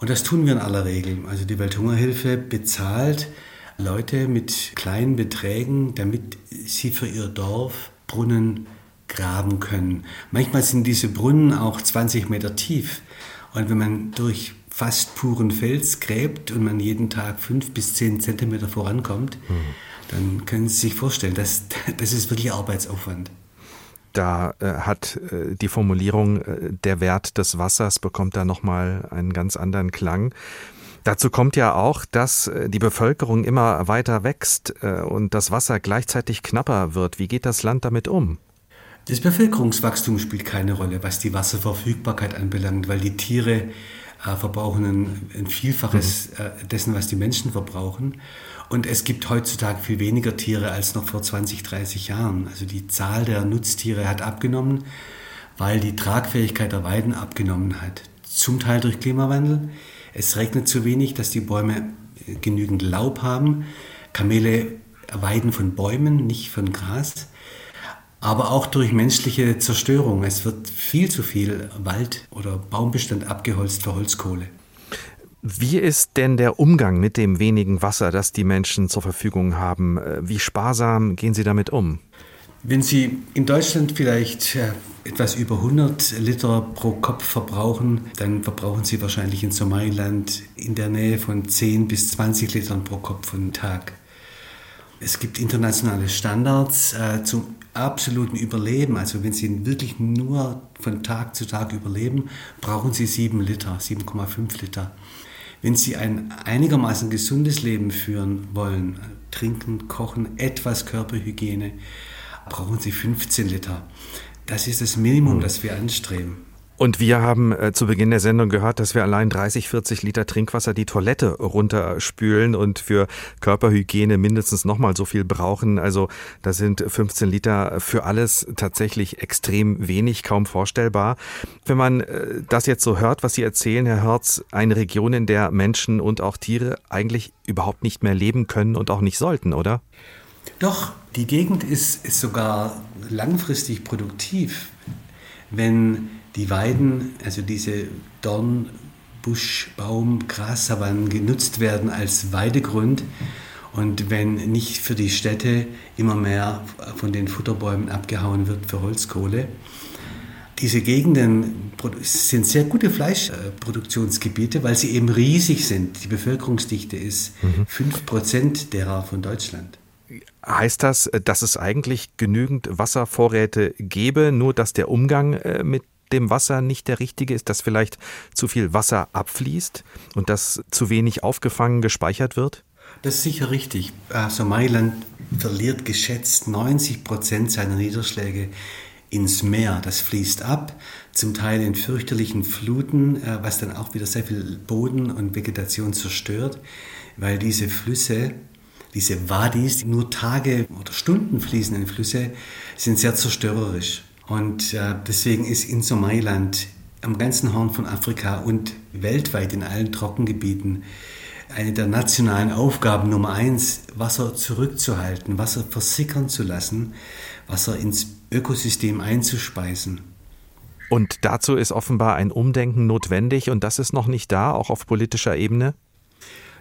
Und das tun wir in aller Regel. Also die Welthungerhilfe bezahlt Leute mit kleinen Beträgen, damit sie für ihr Dorf Brunnen graben können. Manchmal sind diese Brunnen auch 20 Meter tief. Und wenn man durch fast puren Fels gräbt und man jeden Tag fünf bis zehn Zentimeter vorankommt, mhm. dann können Sie sich vorstellen, das, (laughs) das ist wirklich Arbeitsaufwand. Da äh, hat äh, die Formulierung, äh, der Wert des Wassers bekommt da nochmal einen ganz anderen Klang. Dazu kommt ja auch, dass äh, die Bevölkerung immer weiter wächst äh, und das Wasser gleichzeitig knapper wird. Wie geht das Land damit um? Das Bevölkerungswachstum spielt keine Rolle, was die Wasserverfügbarkeit anbelangt, weil die Tiere äh, verbrauchen ein, ein Vielfaches mhm. dessen, was die Menschen verbrauchen. Und es gibt heutzutage viel weniger Tiere als noch vor 20, 30 Jahren. Also die Zahl der Nutztiere hat abgenommen, weil die Tragfähigkeit der Weiden abgenommen hat. Zum Teil durch Klimawandel. Es regnet zu wenig, dass die Bäume äh, genügend Laub haben. Kamele weiden von Bäumen, nicht von Gras aber auch durch menschliche Zerstörung. Es wird viel zu viel Wald oder Baumbestand abgeholzt für Holzkohle. Wie ist denn der Umgang mit dem wenigen Wasser, das die Menschen zur Verfügung haben? Wie sparsam gehen Sie damit um? Wenn Sie in Deutschland vielleicht äh, etwas über 100 Liter pro Kopf verbrauchen, dann verbrauchen Sie wahrscheinlich in Somaliland in der Nähe von 10 bis 20 Litern pro Kopf und Tag. Es gibt internationale Standards äh, zum absoluten Überleben. Also wenn Sie wirklich nur von Tag zu Tag überleben, brauchen Sie 7 Liter, 7,5 Liter. Wenn Sie ein einigermaßen gesundes Leben führen wollen, trinken, kochen, etwas Körperhygiene, brauchen Sie 15 Liter. Das ist das Minimum, hm. das wir anstreben. Und wir haben äh, zu Beginn der Sendung gehört, dass wir allein 30, 40 Liter Trinkwasser die Toilette runterspülen und für Körperhygiene mindestens nochmal so viel brauchen. Also da sind 15 Liter für alles tatsächlich extrem wenig, kaum vorstellbar. Wenn man äh, das jetzt so hört, was Sie erzählen, Herr Hörz, eine Region, in der Menschen und auch Tiere eigentlich überhaupt nicht mehr leben können und auch nicht sollten, oder? Doch, die Gegend ist, ist sogar langfristig produktiv. Wenn die Weiden, also diese Dorn, Busch, Baum, Grassavannen genutzt werden als Weidegrund. Und wenn nicht für die Städte immer mehr von den Futterbäumen abgehauen wird für Holzkohle. Diese Gegenden sind sehr gute Fleischproduktionsgebiete, weil sie eben riesig sind. Die Bevölkerungsdichte ist mhm. 5% derer von Deutschland. Heißt das, dass es eigentlich genügend Wasservorräte gäbe, nur dass der Umgang äh, mit dem Wasser nicht der richtige ist, dass vielleicht zu viel Wasser abfließt und dass zu wenig aufgefangen gespeichert wird? Das ist sicher richtig. Also verliert geschätzt 90 Prozent seiner Niederschläge ins Meer. Das fließt ab, zum Teil in fürchterlichen Fluten, äh, was dann auch wieder sehr viel Boden und Vegetation zerstört, weil diese Flüsse, diese Wadis, die nur Tage oder Stunden fließen in Flüsse, sind sehr zerstörerisch. Und äh, deswegen ist in Somaliland am ganzen Horn von Afrika und weltweit in allen Trockengebieten eine der nationalen Aufgaben Nummer eins, Wasser zurückzuhalten, Wasser versickern zu lassen, Wasser ins Ökosystem einzuspeisen. Und dazu ist offenbar ein Umdenken notwendig und das ist noch nicht da, auch auf politischer Ebene?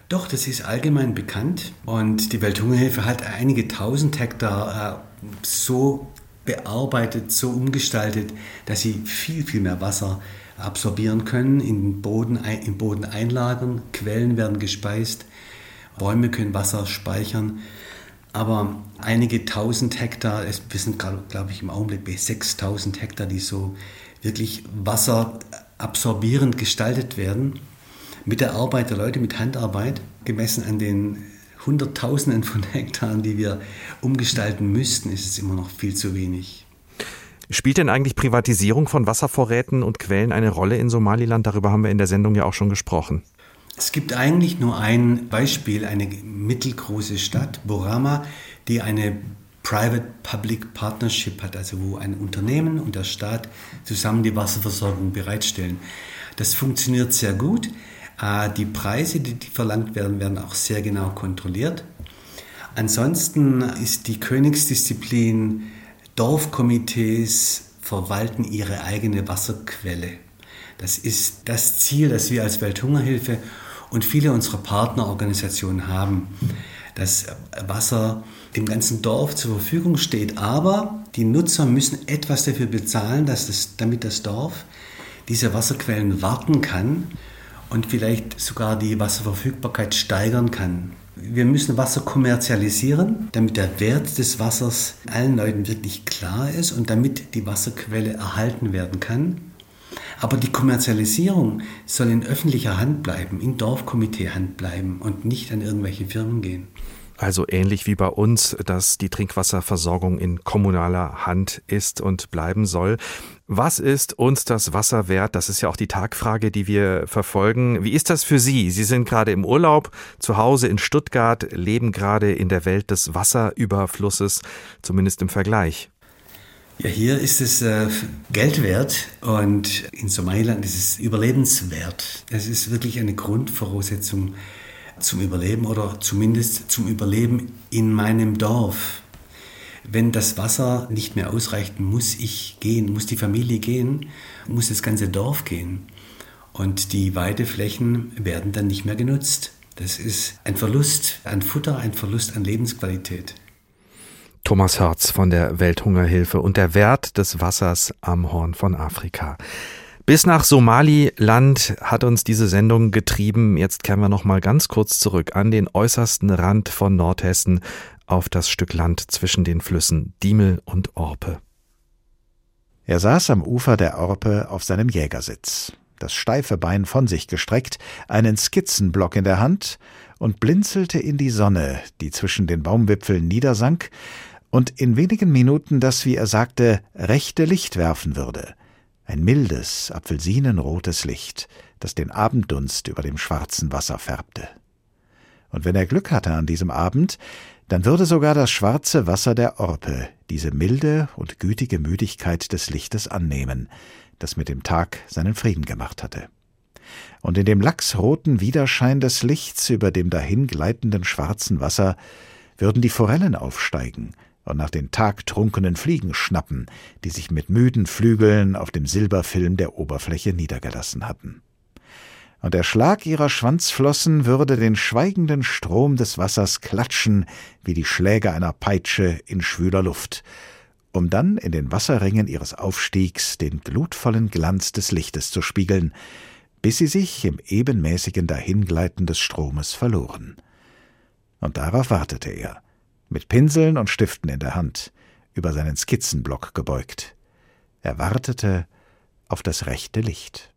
Doch, das ist allgemein bekannt und die Welthungerhilfe hat einige tausend Hektar äh, so bearbeitet, so umgestaltet, dass sie viel, viel mehr Wasser absorbieren können, in den Boden, im Boden einlagern, Quellen werden gespeist Bäume können Wasser speichern. Aber einige tausend Hektar, wir sind, glaube ich, im Augenblick bei 6000 Hektar, die so wirklich wasserabsorbierend gestaltet werden, mit der Arbeit der Leute, mit Handarbeit, gemessen an den Hunderttausenden von (laughs) Hektaren, die wir umgestalten müssten, ist es immer noch viel zu wenig. Spielt denn eigentlich Privatisierung von Wasservorräten und Quellen eine Rolle in Somaliland? Darüber haben wir in der Sendung ja auch schon gesprochen. Es gibt eigentlich nur ein Beispiel, eine mittelgroße Stadt, Borama, die eine Private-Public Partnership hat, also wo ein Unternehmen und der Staat zusammen die Wasserversorgung bereitstellen. Das funktioniert sehr gut. Äh, die Preise, die verlangt werden, werden auch sehr genau kontrolliert. Ansonsten ist die Königsdisziplin, Dorfkomitees verwalten ihre eigene Wasserquelle. Das ist das Ziel, das wir als Welthungerhilfe und viele unserer Partnerorganisationen haben, dass Wasser dem ganzen Dorf zur Verfügung steht. Aber die Nutzer müssen etwas dafür bezahlen, dass das, damit das Dorf diese Wasserquellen warten kann und vielleicht sogar die Wasserverfügbarkeit steigern kann. Wir müssen Wasser kommerzialisieren, damit der Wert des Wassers allen Leuten wirklich klar ist und damit die Wasserquelle erhalten werden kann. Aber die Kommerzialisierung soll in öffentlicher Hand bleiben, in Dorfkomitee-Hand bleiben und nicht an irgendwelche Firmen gehen. Also ähnlich wie bei uns, dass die Trinkwasserversorgung in kommunaler Hand ist und bleiben soll. Was ist uns das Wasser wert? Das ist ja auch die Tagfrage, die wir verfolgen. Wie ist das für Sie? Sie sind gerade im Urlaub, zu Hause in Stuttgart, leben gerade in der Welt des Wasserüberflusses, zumindest im Vergleich. Ja, hier ist es äh, Geld wert und in Somaliland ist es überlebenswert. Es ist wirklich eine Grundvoraussetzung zum Überleben oder zumindest zum Überleben in meinem Dorf. Wenn das Wasser nicht mehr ausreicht, muss ich gehen, muss die Familie gehen, muss das ganze Dorf gehen. Und die Weideflächen werden dann nicht mehr genutzt. Das ist ein Verlust an Futter, ein Verlust an Lebensqualität. Thomas Herz von der Welthungerhilfe und der Wert des Wassers am Horn von Afrika. Bis nach Somaliland hat uns diese Sendung getrieben. Jetzt kehren wir noch mal ganz kurz zurück an den äußersten Rand von Nordhessen auf das Stück Land zwischen den Flüssen Diemel und Orpe. Er saß am Ufer der Orpe auf seinem Jägersitz, das steife Bein von sich gestreckt, einen Skizzenblock in der Hand und blinzelte in die Sonne, die zwischen den Baumwipfeln niedersank und in wenigen Minuten das, wie er sagte, rechte Licht werfen würde ein mildes, apfelsinenrotes Licht, das den Abenddunst über dem schwarzen Wasser färbte. Und wenn er Glück hatte an diesem Abend, dann würde sogar das schwarze Wasser der Orpe diese milde und gütige Müdigkeit des Lichtes annehmen, das mit dem Tag seinen Frieden gemacht hatte. Und in dem lachsroten Widerschein des Lichts über dem dahingleitenden schwarzen Wasser würden die Forellen aufsteigen und nach den tagtrunkenen Fliegen schnappen, die sich mit müden Flügeln auf dem Silberfilm der Oberfläche niedergelassen hatten. Und der Schlag ihrer Schwanzflossen würde den schweigenden Strom des Wassers klatschen wie die Schläge einer Peitsche in schwüler Luft, um dann in den Wasserringen ihres Aufstiegs den glutvollen Glanz des Lichtes zu spiegeln, bis sie sich im ebenmäßigen Dahingleiten des Stromes verloren. Und darauf wartete er, mit Pinseln und Stiften in der Hand, über seinen Skizzenblock gebeugt. Er wartete auf das rechte Licht.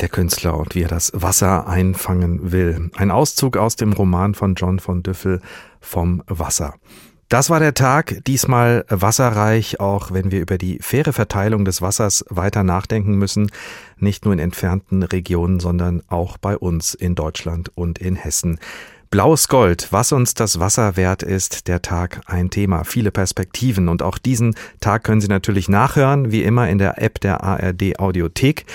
Der Künstler und wie er das Wasser einfangen will. Ein Auszug aus dem Roman von John von Düffel vom Wasser. Das war der Tag, diesmal wasserreich, auch wenn wir über die faire Verteilung des Wassers weiter nachdenken müssen, nicht nur in entfernten Regionen, sondern auch bei uns in Deutschland und in Hessen. Blaues Gold, was uns das Wasser wert ist, der Tag ein Thema, viele Perspektiven und auch diesen Tag können Sie natürlich nachhören, wie immer in der App der ARD Audiothek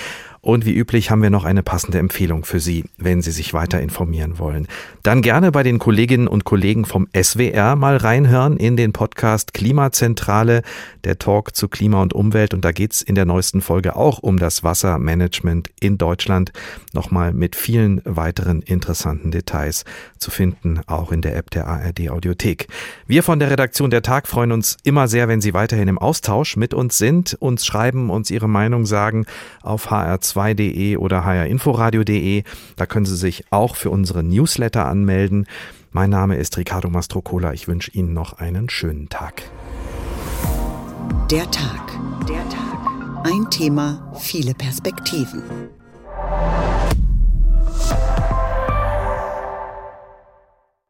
und wie üblich haben wir noch eine passende Empfehlung für Sie, wenn Sie sich weiter informieren wollen. Dann gerne bei den Kolleginnen und Kollegen vom SWR mal reinhören in den Podcast Klimazentrale, der Talk zu Klima und Umwelt. Und da geht's in der neuesten Folge auch um das Wassermanagement in Deutschland. Nochmal mit vielen weiteren interessanten Details zu finden, auch in der App der ARD Audiothek. Wir von der Redaktion der Tag freuen uns immer sehr, wenn Sie weiterhin im Austausch mit uns sind, uns schreiben, uns Ihre Meinung sagen auf hr2.de oder hrinforadio.de. Da können Sie sich auch für unsere Newsletter anmelden. Mein Name ist Ricardo Mastrocola. Ich wünsche Ihnen noch einen schönen Tag. Der Tag. Der Tag. Ein Thema, viele Perspektiven.